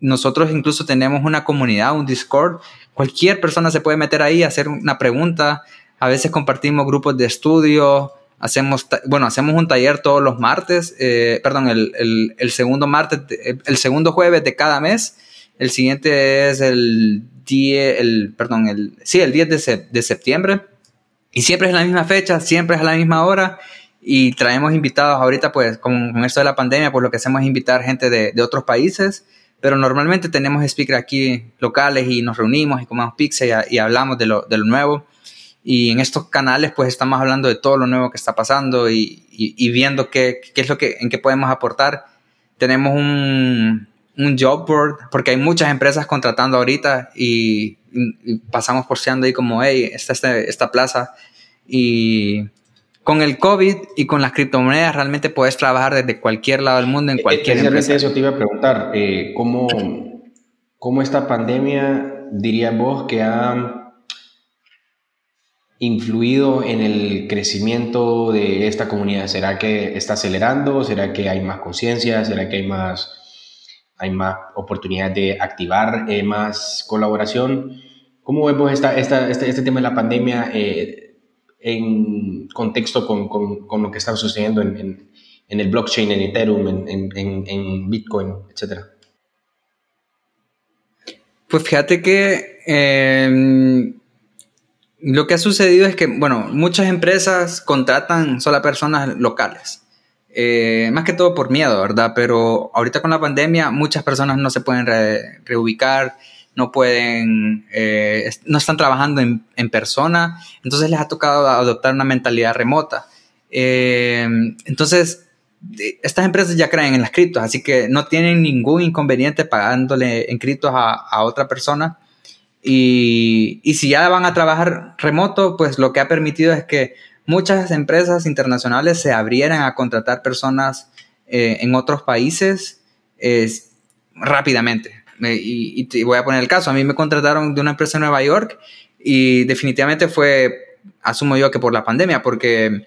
nosotros incluso tenemos una comunidad, un Discord. Cualquier persona se puede meter ahí, hacer una pregunta. A veces compartimos grupos de estudio. Hacemos, bueno, hacemos un taller todos los martes, eh, perdón, el, el, segundo martes, el segundo jueves de cada mes. El siguiente es el 10, el, perdón, el, sí, el 10 de, de septiembre. Y siempre es la misma fecha, siempre es a la misma hora y traemos invitados ahorita, pues con, esto de la pandemia, pues lo que hacemos es invitar gente de, de otros países, pero normalmente tenemos speakers aquí locales y nos reunimos y comemos pizza y, hablamos de lo, de lo, nuevo. Y en estos canales, pues estamos hablando de todo lo nuevo que está pasando y, y, viendo qué, qué, es lo que, en qué podemos aportar. Tenemos un, un job board, porque hay muchas empresas contratando ahorita y, pasamos porceando ahí como, hey, esta, esta, esta plaza. Y con el COVID y con las criptomonedas realmente puedes trabajar desde cualquier lado del mundo, en cualquier empresa. eso te iba a preguntar, eh, ¿cómo, ¿cómo, esta pandemia, dirías vos, que ha influido en el crecimiento de esta comunidad? ¿Será que está acelerando? ¿Será que hay más conciencia? ¿Será que hay más, hay más oportunidades de activar eh, más colaboración? ¿Cómo vemos esta, esta, este, este, tema de la pandemia? Eh, en contexto con, con, lo que está sucediendo en, en, el blockchain, en Ethereum, en, en Bitcoin, etcétera? Pues fíjate que em, lo que ha sucedido es que, bueno, muchas empresas contratan solo a personas locales. Eh, más que todo por miedo, ¿verdad? Pero ahorita con la pandemia muchas personas no se pueden reubicar, no pueden, eh, no están trabajando en, persona, entonces les ha tocado adoptar una mentalidad remota. Eh, entonces, estas empresas ya creen en las criptos, así que no tienen ningún inconveniente pagándole en criptos a, a otra persona. Y, y, si ya van a trabajar remoto, pues lo que ha permitido es que muchas empresas internacionales se abrieran a contratar personas eh, en otros países rápidamente y, y, voy a poner el caso, a mí me contrataron de una empresa en Nueva York y definitivamente fue, asumo yo que por la pandemia, porque,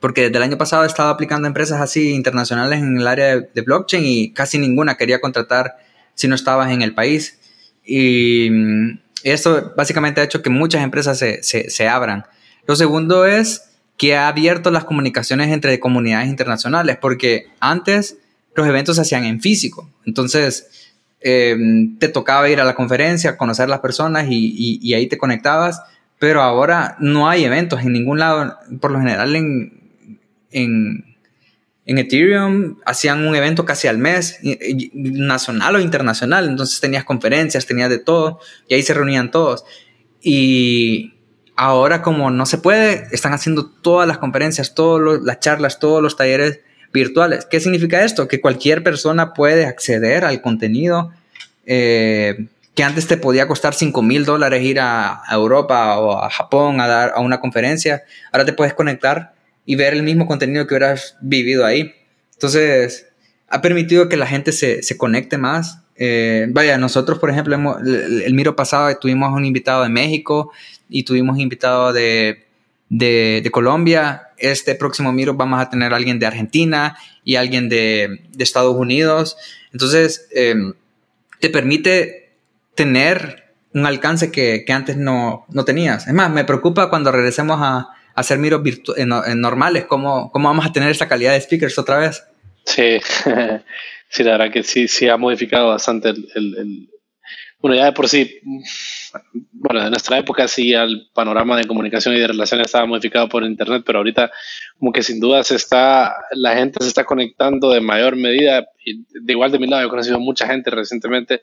porque desde el año pasado he estado aplicando a empresas así internacionales en el área de, blockchain y casi ninguna quería contratar si no estabas en el país. Y mm, esto básicamente ha hecho que muchas empresas se, se, se abran. Lo segundo es que ha abierto las comunicaciones entre comunidades internacionales, porque antes los eventos se hacían en físico. Entonces, Em, te tocaba ir a la conferencia, conocer las personas y, ahí te conectabas, pero ahora no hay eventos en ningún lado, por lo general en, en, Ethereum hacían un evento casi al mes, nacional o internacional, entonces tenías conferencias, tenías de todo, y ahí se reunían todos. Y ahora como no se puede, están haciendo todas las conferencias, todas las charlas, todos los talleres virtuales. ¿Qué significa esto? Que cualquier persona puede acceder al contenido eh, que antes te podía costar 5 mil dólares ir a, Europa o a Japón a dar a una conferencia. Ahora te puedes conectar y ver el mismo contenido que hubieras vivido ahí. Entonces, ha permitido que la gente se, se conecte más. Eh, vaya, nosotros, por ejemplo, el, miro pasado tuvimos un invitado de México y tuvimos invitado de, de, Colombia. Este próximo Miro vamos a tener a alguien de Argentina y alguien de, de Estados Unidos. Entonces, eh, te permite tener un alcance que, que antes no, no, tenías. Es más, me preocupa cuando regresemos a, hacer miros normales, ¿cómo, ¿cómo vamos a tener esta calidad de speakers otra vez? Sí, *laughs* sí, la verdad que sí, sí ha modificado bastante el, bueno, ya de por sí, bueno, en nuestra época sí el panorama de comunicación y de relaciones estaba modificado por internet, pero ahorita como que sin duda se está, la gente se está conectando de mayor medida, y de igual de mi lado he conocido mucha gente recientemente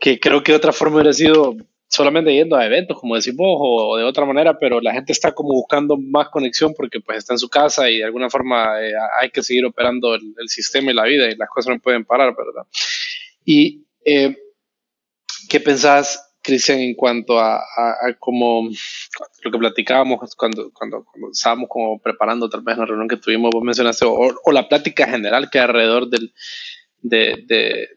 que creo que de otra forma hubiera sido solamente yendo a eventos, como decimos, o, de otra manera, pero la gente está como buscando más conexión porque pues está en su casa y de alguna forma eh, hay que seguir operando el, sistema y la vida y las cosas no pueden parar, ¿verdad? Y eh, ¿qué pensás, Cristian, en cuanto a, como lo que platicábamos cuando, cuando, cuando, estábamos como preparando tal vez la reunión que tuvimos, vos mencionaste, o, o la plática general que alrededor del, de,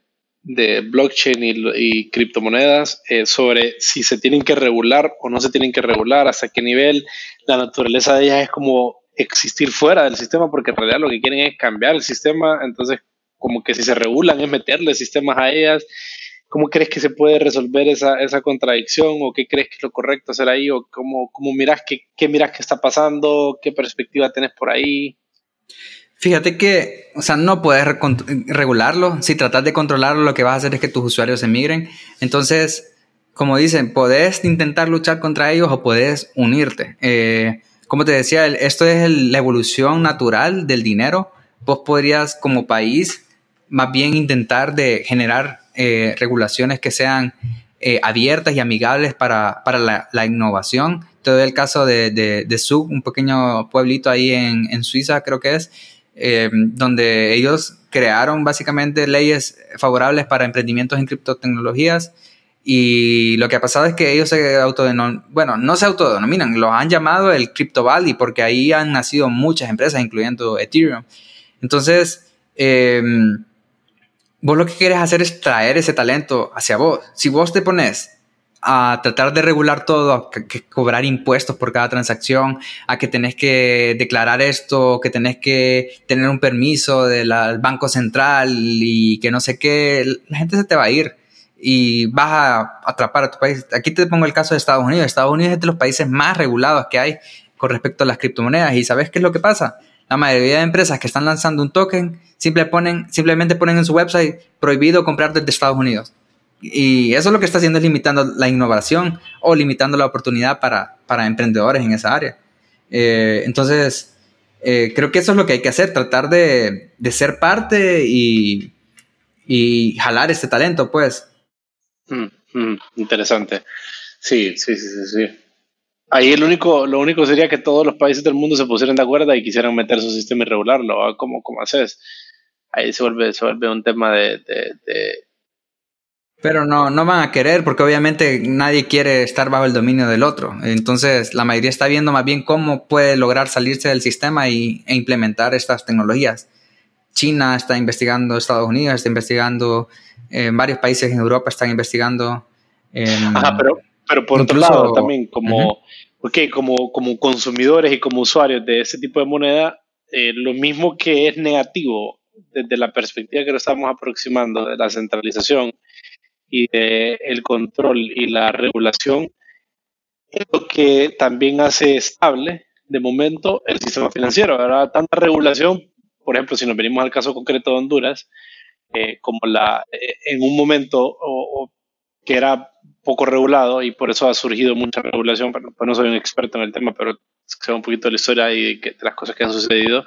de blockchain y, criptomonedas eh, sobre si se tienen que regular o no se tienen que regular, hasta qué nivel la naturaleza de ellas es como existir fuera del sistema, porque en realidad lo que quieren es cambiar el sistema, entonces como que si se regulan es meterle sistemas a ellas. ¿Cómo crees que se puede resolver esa, esa contradicción o qué crees que es lo correcto hacer ahí o cómo, cómo miras qué, qué miras que está pasando, qué perspectiva tenés por ahí? Fíjate que, o sea, no puedes regularlo. Si tratas de controlarlo, lo que vas a hacer es que tus usuarios emigren. Entonces, como dicen, puedes intentar luchar contra ellos o puedes unirte. Eh, como te decía, esto es la evolución natural del dinero. Vos podrías, como país, más bien intentar de generar eh, regulaciones que sean eh, abiertas y amigables para, para la, innovación. Te el caso de, de, Zug, un pequeño pueblito ahí en, en Suiza, creo que es, eh, donde ellos crearon básicamente leyes favorables para emprendimientos en criptotecnologías y lo que ha pasado es que ellos se autodenominan, bueno, no se autodenominan, lo han llamado el Crypto Valley porque ahí han nacido muchas empresas, incluyendo Ethereum. Entonces, em, vos lo que quieres hacer es traer ese talento hacia vos. Si vos te pones a tratar de regular todo, a que, cobrar impuestos por cada transacción, a que tenés que declarar esto, que tenés que tener un permiso del Banco Central y que no sé qué, la gente se te va a ir y vas a atrapar a tu país. Aquí te pongo el caso de Estados Unidos. Estados Unidos es de los países más regulados que hay con respecto a las criptomonedas. ¿Y sabes qué es lo que pasa? La mayoría de empresas que están lanzando un token ponen, simplemente ponen en su website prohibido comprar desde Estados Unidos. Y eso es lo que está haciendo es limitando la innovación o limitando la oportunidad para, para emprendedores en esa área. Eh, entonces, eh, creo que eso es lo que hay que hacer, tratar de, de ser parte y, y, jalar este talento, pues. Mm, mm, interesante. Sí, sí, sí, sí, sí. Ahí el único, lo único sería que todos los países del mundo se pusieran de acuerdo y quisieran meter su sistema y regularlo. ¿Cómo, cómo haces? Ahí se vuelve, se vuelve un tema de, de pero no, no van a querer porque obviamente nadie quiere estar bajo el dominio del otro. Entonces la mayoría está viendo más bien cómo puede lograr salirse del sistema y, e implementar estas tecnologías. China está investigando, Estados Unidos está investigando, eh, varios países en Europa están investigando. Ajá, pero, pero por otro lado también como, como, como consumidores y como usuarios de ese tipo de moneda, eh, lo mismo que es negativo desde la perspectiva que lo estamos aproximando de la centralización y el control y la regulación es lo que también hace estable de momento el sistema financiero. ¿verdad? Tanta regulación, por ejemplo, si nos venimos al caso concreto de Honduras, eh, como la eh, en un momento o, que era poco regulado y por eso ha surgido mucha regulación. Pero, pues no soy un experto en el tema, pero sé un poquito de la historia y de, las cosas que han sucedido.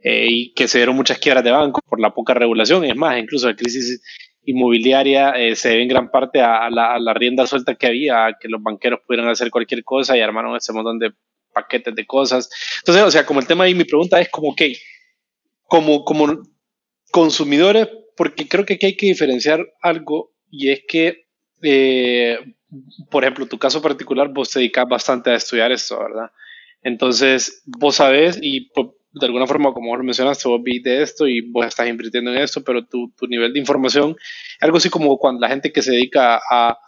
Eh, y que se dieron muchas quiebras de bancos por la poca regulación. Es más, incluso la crisis inmobiliaria eh, se debe en gran parte a, la, rienda suelta que había, a que los banqueros pudieran hacer cualquier cosa y armaron ese montón de paquetes de cosas. Entonces, o sea, como el tema ahí, mi pregunta es como que, como, como consumidores, porque creo que aquí hay que diferenciar algo y es que, eh, por ejemplo, tu caso particular, vos te dedicas bastante a estudiar esto, ¿verdad? Entonces, vos sabés y pues, de alguna forma, como vos mencionaste, vos viste esto y vos estás invirtiendo en esto, pero tu, tu nivel de información, algo así como cuando la gente que se dedica a,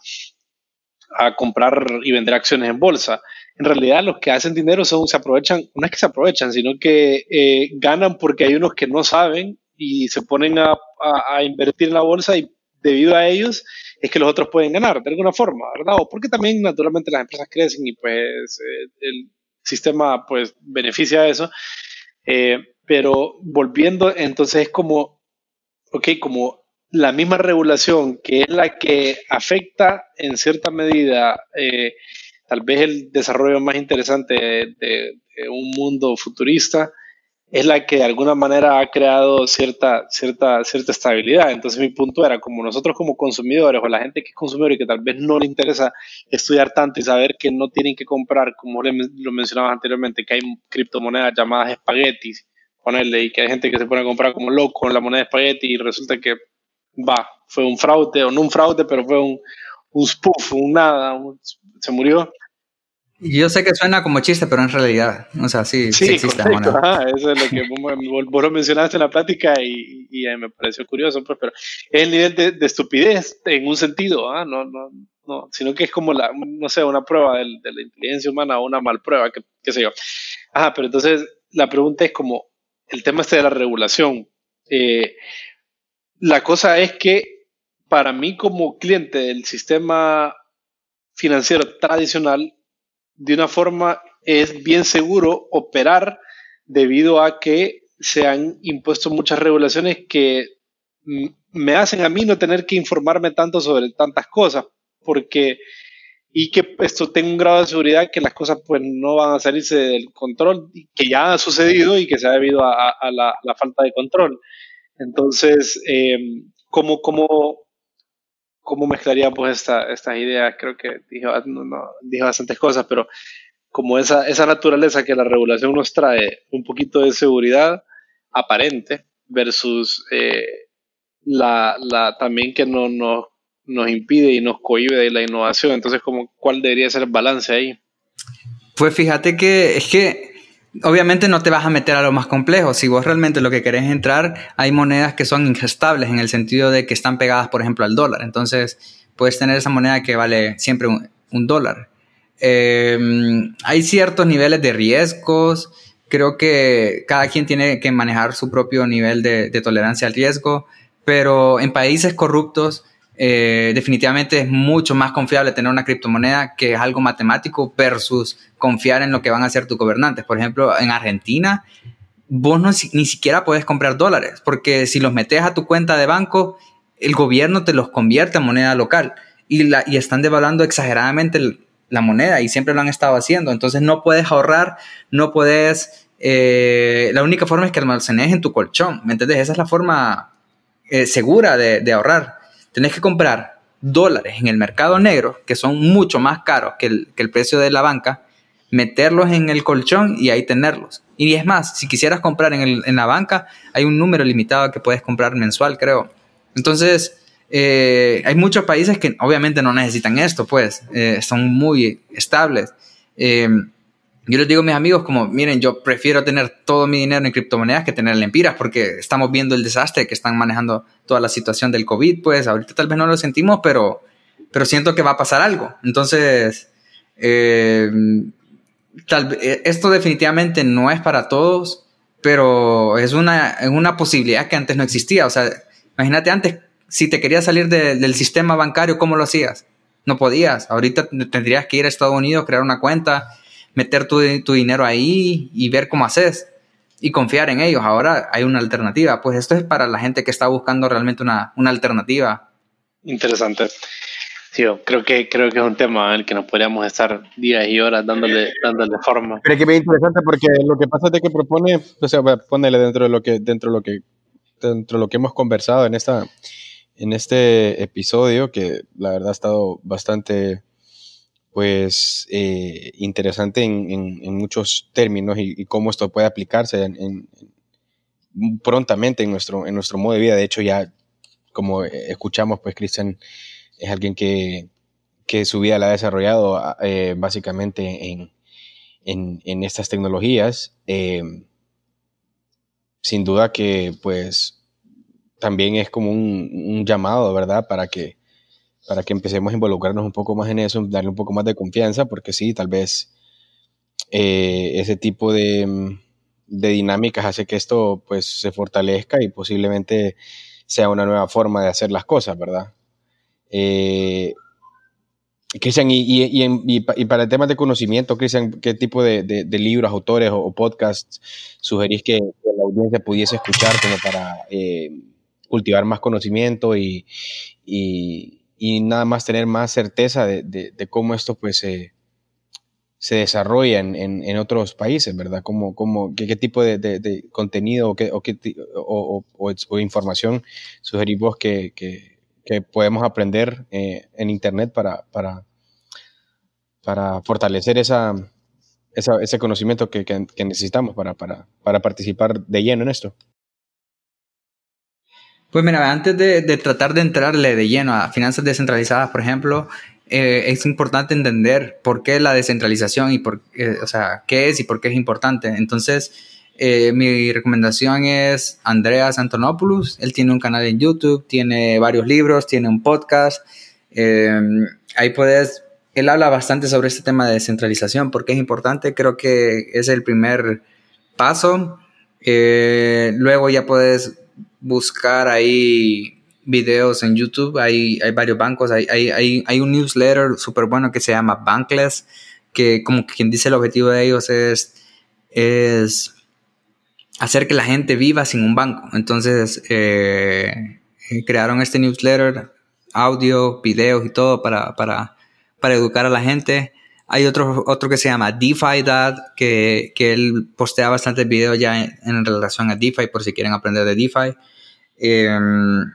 a comprar y vender acciones en bolsa. En realidad los que hacen dinero son, se aprovechan, no es que se aprovechan, sino que eh, ganan porque hay unos que no saben y se ponen a, a, invertir en la bolsa y debido a ellos es que los otros pueden ganar de alguna forma, ¿verdad? O porque también naturalmente las empresas crecen y pues eh, el sistema pues beneficia eso. Eh, pero volviendo, entonces es como, ok, como la misma regulación que es la que afecta en cierta medida eh, tal vez el desarrollo más interesante de, un mundo futurista, es la que de alguna manera ha creado cierta, cierta, cierta estabilidad. Entonces mi punto era, como nosotros como consumidores o la gente que es consumidor y que tal vez no le interesa estudiar tanto y saber que no tienen que comprar, como lo mencionabas anteriormente, que hay criptomonedas llamadas espaguetis, ponerle, y que hay gente que se pone a comprar como loco con la moneda espagueti y resulta que va, fue un fraude, o no un fraude, pero fue un, un spoof, un nada, se murió. Yo sé que suena como chiste, pero en realidad, o sea, sí, sí, existe moneda. eso es lo que *laughs* vos, lo mencionaste en la plática y, y, me pareció curioso, pues, pero es el nivel de, estupidez en un sentido, ¿ah? no, no, no, sino que es como la, no sé, una prueba de, de la inteligencia humana o una mal prueba, que, qué sé yo. Ajá, pero entonces la pregunta es como el tema este de la regulación. Eh, la cosa es que para mí como cliente del sistema financiero tradicional, de una forma es bien seguro operar debido a que se han impuesto muchas regulaciones que me hacen a mí no tener que informarme tanto sobre tantas cosas, porque y que esto tenga un grado de seguridad que las cosas pues no van a salirse del control, que ya ha sucedido y que se ha debido a, la, falta de control. Entonces, eh, ¿cómo, cómo, cómo mezclaría pues esta, estas ideas? Creo que dijo, no, bastantes cosas, pero como esa, esa naturaleza que la regulación nos trae, un poquito de seguridad aparente versus eh, la, la, también que no nos nos impide y nos cohibe de la innovación. Entonces, como, ¿cuál debería ser el balance ahí? Pues fíjate que es que obviamente no te vas a meter a lo más complejo. Si vos realmente lo que querés entrar, hay monedas que son ingestables en el sentido de que están pegadas, por ejemplo, al dólar. Entonces, puedes tener esa moneda que vale siempre un, dólar. Em, hay ciertos niveles de riesgos. Creo que cada quien tiene que manejar su propio nivel de, de tolerancia al riesgo, pero en países corruptos eh, definitivamente es mucho más confiable tener una criptomoneda que es algo matemático versus confiar en lo que van a hacer tus gobernantes. Por ejemplo, en Argentina, vos no, ni siquiera puedes comprar dólares, porque si los metes a tu cuenta de banco, el gobierno te los convierte en moneda local y, la, y están devaluando exageradamente la moneda y siempre lo han estado haciendo. Entonces no puedes ahorrar, no puedes... Eh, la única forma es que almacenes en tu colchón, ¿me entiendes? Esa es la forma eh, segura de, de ahorrar tenés que comprar dólares en el mercado negro, que son mucho más caros que el, precio de la banca, meterlos en el colchón y ahí tenerlos. Y es más, si quisieras comprar en, la banca, hay un número limitado que puedes comprar mensual, creo. Entonces, eh, hay muchos países que obviamente no necesitan esto, pues, eh, son muy estables. Eh, yo les digo a mis amigos como, miren, yo prefiero tener todo mi dinero en criptomonedas que tener en lempiras porque estamos viendo el desastre que están manejando toda la situación del COVID, pues ahorita tal vez no lo sentimos, pero, pero siento que va a pasar algo. Entonces, eh, tal, eh, esto definitivamente no es para todos, pero es una, una posibilidad que antes no existía. O sea, imagínate antes, si te querías salir del sistema bancario, ¿cómo lo hacías? No podías. Ahorita tendrías que ir a Estados Unidos, crear una cuenta meter tu, dinero ahí y ver cómo haces y confiar en ellos. Ahora hay una alternativa. Pues esto es para la gente que está buscando realmente una, alternativa. Interesante. Sí, creo que, creo que es un tema en el que nos podríamos estar días y horas dándole, dándole forma. Pero es que es interesante porque lo que pasa es que propone, o sea, ponele dentro de lo que, dentro de lo que, dentro de lo que hemos conversado en esta, en este episodio, que la verdad ha estado bastante, pues, eh, interesante en, en, muchos términos y, cómo esto puede aplicarse en, prontamente en nuestro, en nuestro modo de vida. De hecho, ya, como escuchamos, pues, Cristian es alguien que, su vida la ha desarrollado eh, básicamente en, estas tecnologías. Eh, sin duda que pues también es como un, llamado, ¿verdad? Para que, para que empecemos a involucrarnos un poco más en eso, darle un poco más de confianza, porque sí, tal vez eh, ese tipo de, de, dinámicas hace que esto pues se fortalezca y posiblemente sea una nueva forma de hacer las cosas, ¿verdad? Eh, Cristian, y, para el tema de conocimiento, Cristian, ¿qué tipo de, libros, autores o, podcasts sugerís que, la audiencia pudiese escuchar como para eh, cultivar más conocimiento y, nada más tener más certeza de, cómo esto pues se desarrolla en, otros países, ¿verdad? ¿Cómo, cómo, qué, tipo de, contenido o, qué, o, información sugerís vos que que podemos aprender eh, en Internet para, para, para fortalecer esa, ese conocimiento que, necesitamos para, para, para, participar de lleno en esto. Pues mira, antes de, tratar de entrarle de lleno a finanzas descentralizadas, por ejemplo, eh, es importante entender por qué la descentralización y por, eh, o sea, qué es y por qué es importante. Entonces, eh, mi recomendación es Andreas Antonopoulos. Él tiene un canal en YouTube, tiene varios libros, tiene un podcast. Ahí puedes, él habla bastante sobre este tema de descentralización porque es importante. Creo que es el primer paso. Luego ya puedes buscar ahí videos en YouTube. Hay, hay varios bancos. Hay, hay, hay un newsletter súper bueno que se llama Bankless, que como quien dice el objetivo de ellos es, es hacer que la gente viva sin un banco. Entonces, eh, crearon este newsletter, audio, videos y todo para, para, para educar a la gente. Hay otro, otro que se llama DeFi Dad, que, que él postea bastantes videos ya en, relación a DeFi, por si quieren aprender de DeFi. Em,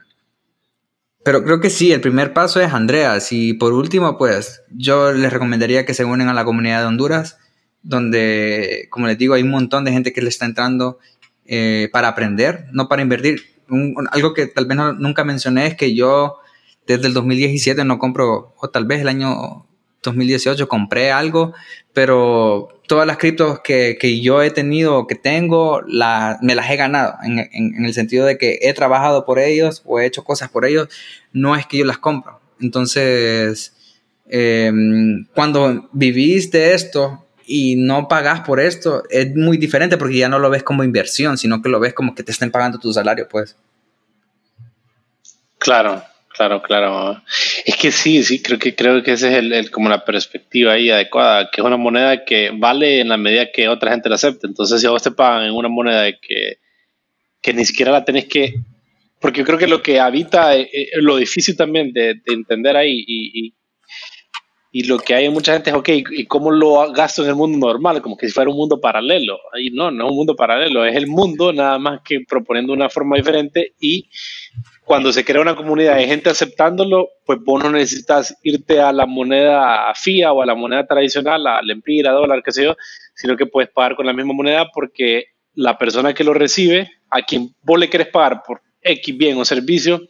pero creo que sí, el primer paso es Andreas. Y por último, pues yo les recomendaría que se unen a la comunidad de Honduras, donde, como les digo, hay un montón de gente que le está entrando eh, para aprender, no para invertir. algo que tal vez nunca mencioné es que yo desde el 2017 no compro, o tal vez el año 2018 compré algo, pero todas las criptos que, que yo he tenido que tengo, la, me las he ganado, en, en, el sentido de que he trabajado por ellos o he hecho cosas por ellos, no es que yo las compro. Entonces, eh, cuando viviste esto, y no pagas por esto, es muy diferente porque ya no lo ves como inversión, sino que lo ves como que te estén pagando tu salario, pues. Claro, claro, claro. Es que sí, sí, creo que creo que esa es el, como la perspectiva ahí adecuada, que es una moneda que vale en la medida que otra gente la acepte. Entonces, si a vos te pagan en una moneda que, que ni siquiera la tenés que porque yo creo que lo que habita, eh, eh, lo difícil también de, entender ahí y, y lo que hay en mucha gente es, ok, ¿y cómo lo gasto en el mundo normal? Como que si fuera un mundo paralelo. Y no, no es un mundo paralelo, es el mundo nada más que proponiendo una forma diferente y cuando se crea una comunidad de gente aceptándolo, pues vos no necesitas irte a la moneda FIA o a la moneda tradicional, a la empira, dólar, qué sé yo, sino que puedes pagar con la misma moneda porque la persona que lo recibe, a quien vos le querés pagar por X bien o servicio,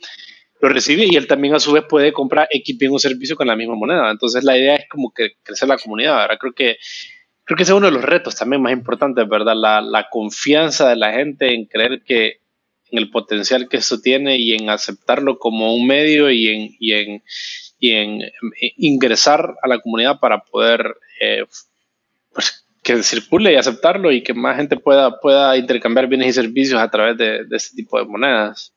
lo recibe y él también a su vez puede comprar X bien o servicio con la misma moneda. Entonces la idea es como que crecer la comunidad, ¿verdad? Creo que, creo que ese es uno de los retos también más importantes, ¿verdad? La, la confianza de la gente en creer que en el potencial que esto tiene y en aceptarlo como un medio y en, y en, y en, ingresar a la comunidad para poder eh, pues, que circule y aceptarlo y que más gente pueda, pueda intercambiar bienes y servicios a través de, de este tipo de monedas.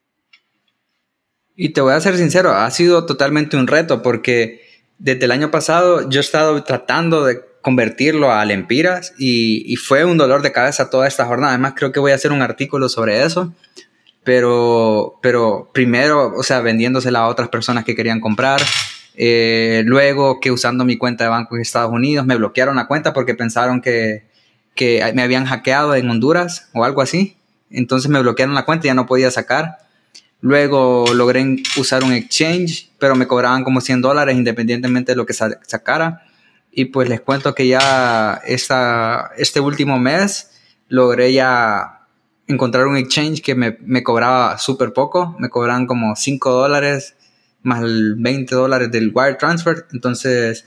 Y te voy a ser sincero, ha sido totalmente un reto porque desde el año pasado yo he estado tratando de convertirlo a Lempiras y, y fue un dolor de cabeza toda esta jornada. Además, creo que voy a hacer un artículo sobre eso. Pero, pero primero, o sea, vendiéndosela a otras personas que querían comprar. Eh, luego que usando mi cuenta de banco en Estados Unidos me bloquearon la cuenta porque pensaron que, que me habían hackeado en Honduras o algo así. Entonces me bloquearon la cuenta y ya no podía sacar. Luego logré usar un exchange, pero me cobraban como 100 dólares independientemente de lo que sacara. Y pues les cuento que ya esta, este último mes logré ya encontrar un exchange que me, me cobraba súper poco. Me cobraban como 5 dólares más el 20 dólares del wire transfer. Entonces,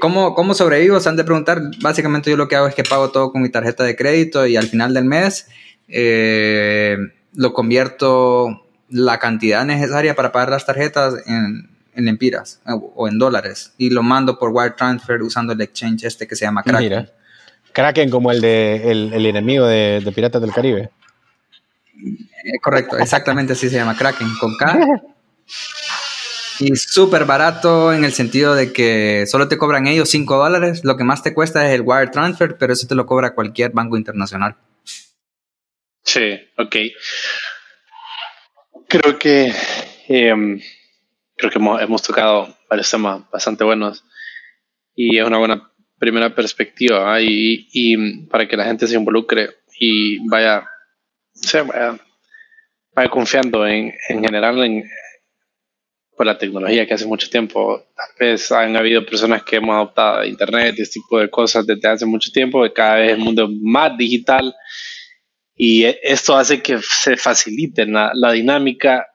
¿cómo, ¿cómo sobrevivo? Se han de preguntar. Básicamente yo lo que hago es que pago todo con mi tarjeta de crédito y al final del mes eh, lo convierto la cantidad necesaria para pagar las tarjetas en, en empiras o, en dólares y lo mando por wire transfer usando el exchange este que se llama Kraken. Kraken como el de el, enemigo de, Piratas del Caribe. Eh, correcto, exactamente así se llama Kraken con K. *laughs* Y súper barato en el sentido de que solo te cobran ellos 5 dólares. Lo que más te cuesta es el wire transfer, pero eso te lo cobra cualquier banco internacional. Sí, ok. Creo que em, creo que hemos, tocado varios temas bastante buenos y es una buena primera perspectiva y, para que la gente se involucre y vaya, vaya, confiando en, en general en por la tecnología que hace mucho tiempo. Tal vez han habido personas que hemos adoptado Internet este tipo de cosas desde hace mucho tiempo, y cada vez el mundo es más digital y esto hace que se facilite la, dinámica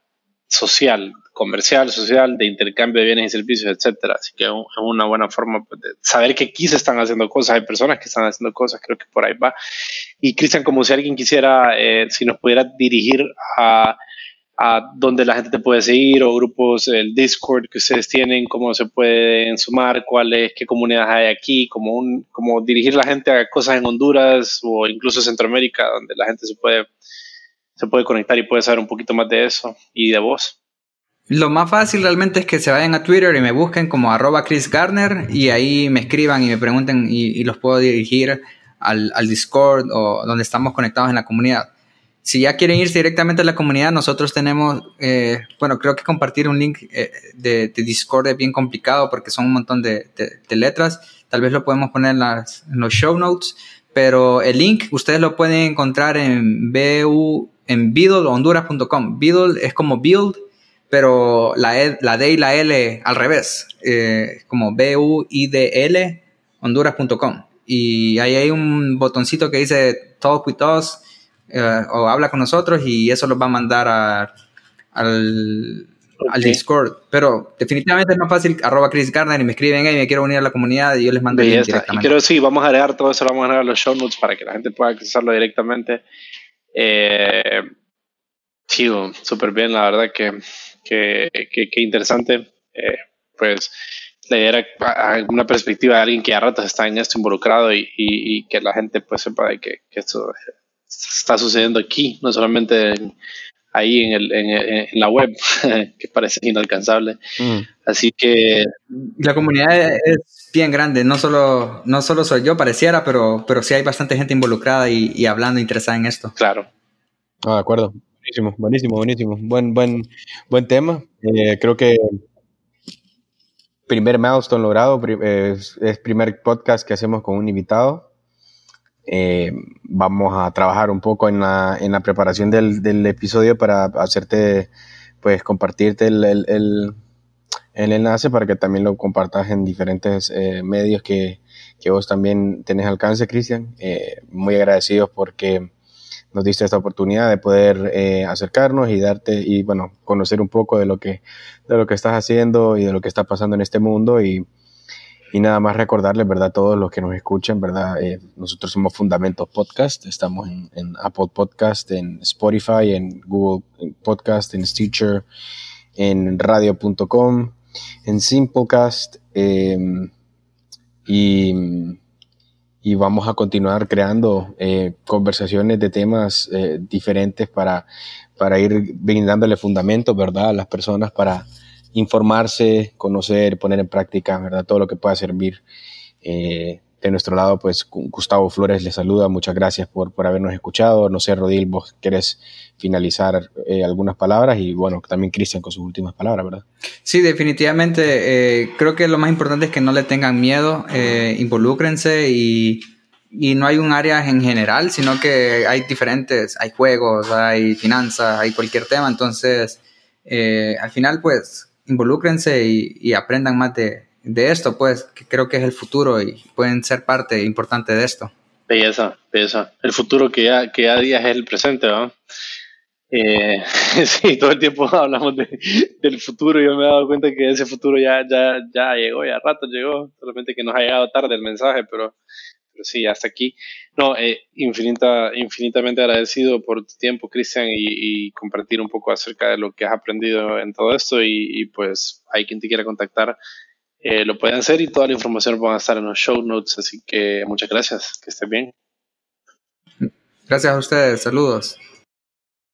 social, comercial, social, de intercambio de bienes y servicios, etcétera. Así que es una buena forma pues, de saber que aquí se están haciendo cosas, hay personas que están haciendo cosas, creo que por ahí va. Y Cristian, como si alguien quisiera, eh, si nos pudiera dirigir a a dónde la gente te puede seguir o grupos, el Discord que ustedes tienen, cómo se pueden sumar, cuáles, qué comunidades hay aquí, como un, como dirigir la gente a cosas en Honduras o incluso Centroamérica, donde la gente se puede, se puede conectar y puede saber un poquito más de eso y de vos. Lo más fácil realmente es que se vayan a Twitter y me busquen como arroba Chris Garner y ahí me escriban y me pregunten y, los puedo dirigir al, Discord o donde estamos conectados en la comunidad si ya quieren irse directamente a la comunidad, nosotros tenemos, eh, bueno, creo que compartir un link eh, de, Discord es bien complicado porque son un montón de, letras. Tal vez lo podemos poner en, las, los show notes, pero el link ustedes lo pueden encontrar en bu en honduras.com. Beadle es como build, pero la, e, la D y la L al revés, eh, como B-U-I-D-L, honduras.com. Y ahí hay un botoncito que dice Talk with Us eh, o habla con nosotros y eso los va a mandar al, Discord. Pero definitivamente es más fácil, arroba Chris Gardner y me escriben, hey, me quiero unir a la comunidad y yo les mando el link directamente. Y creo sí, vamos a agregar todo eso, lo vamos a agregar a los show notes para que la gente pueda accesarlo directamente. Eh, chido, súper bien, la verdad que, que, que, interesante. Eh, pues la idea era una perspectiva de alguien que a ratos está en esto involucrado y, y, que la gente pues sepa de que, que esto está sucediendo aquí, no solamente ahí en, el, en, la web, *laughs* que parece inalcanzable. Mm. Así que... La comunidad es bien grande, no solo, no solo soy yo, pareciera, pero, pero sí hay bastante gente involucrada y, hablando, interesada en esto. Claro. Ah, de acuerdo. Buenísimo, buenísimo, buenísimo. Buen, buen, buen tema. Eh, creo que primer milestone logrado, es, es primer podcast que hacemos con un invitado. Eh, vamos a trabajar un poco en la, en la preparación del, del, episodio para hacerte, pues compartirte el, el, el, enlace para que también lo compartas en diferentes eh, medios que, que, vos también tenés alcance, Cristian. Eh, muy agradecidos porque nos diste esta oportunidad de poder acercarnos y darte y bueno conocer un poco de lo que de lo que estás haciendo y de lo que está pasando en este mundo y y nada más recordarles, ¿verdad? A todos los que nos escuchan, ¿verdad? Eh, nosotros somos Fundamentos Podcast, estamos en, Apple Podcast, en Spotify, en Google Podcast, en Stitcher, en radio.com, en Simplecast, em, y, y, vamos a continuar creando eh, conversaciones de temas eh, diferentes para, para ir brindándole fundamentos, ¿verdad? A las personas para informarse, conocer, poner en práctica, ¿verdad? Todo lo que pueda servir eh, de nuestro lado, pues Gustavo Flores les saluda. Muchas gracias por, por habernos escuchado. No sé, Rodil, vos querés finalizar eh, algunas palabras y bueno, también Cristian con sus últimas palabras, ¿verdad? Sí, definitivamente. Eh, creo que lo más importante es que no le tengan miedo, eh, involúcrense y, y, no hay un área en general, sino que hay diferentes, hay juegos, hay finanzas, hay cualquier tema. Entonces, al final, pues, involúcrense y, y aprendan más de, de esto, pues, creo que es el futuro y pueden ser parte importante de esto. Belleza, belleza. El futuro que ya, que ya día es el presente, ¿no? Eh, *laughs* sí, todo el tiempo *laughs* hablamos de, del futuro y yo me he dado cuenta que ese futuro ya, ya, ya llegó, ya rato llegó, solamente que nos ha llegado tarde el mensaje, pero, pero sí, hasta aquí. No, eh, infinita, infinitamente agradecido por tu tiempo, Cristian, y, y, compartir un poco acerca de lo que has aprendido en todo esto y, y pues hay quien te quiera contactar eh, lo pueden hacer y toda la información va a estar en los show notes. Así que muchas gracias, que estén bien. Gracias a ustedes, saludos.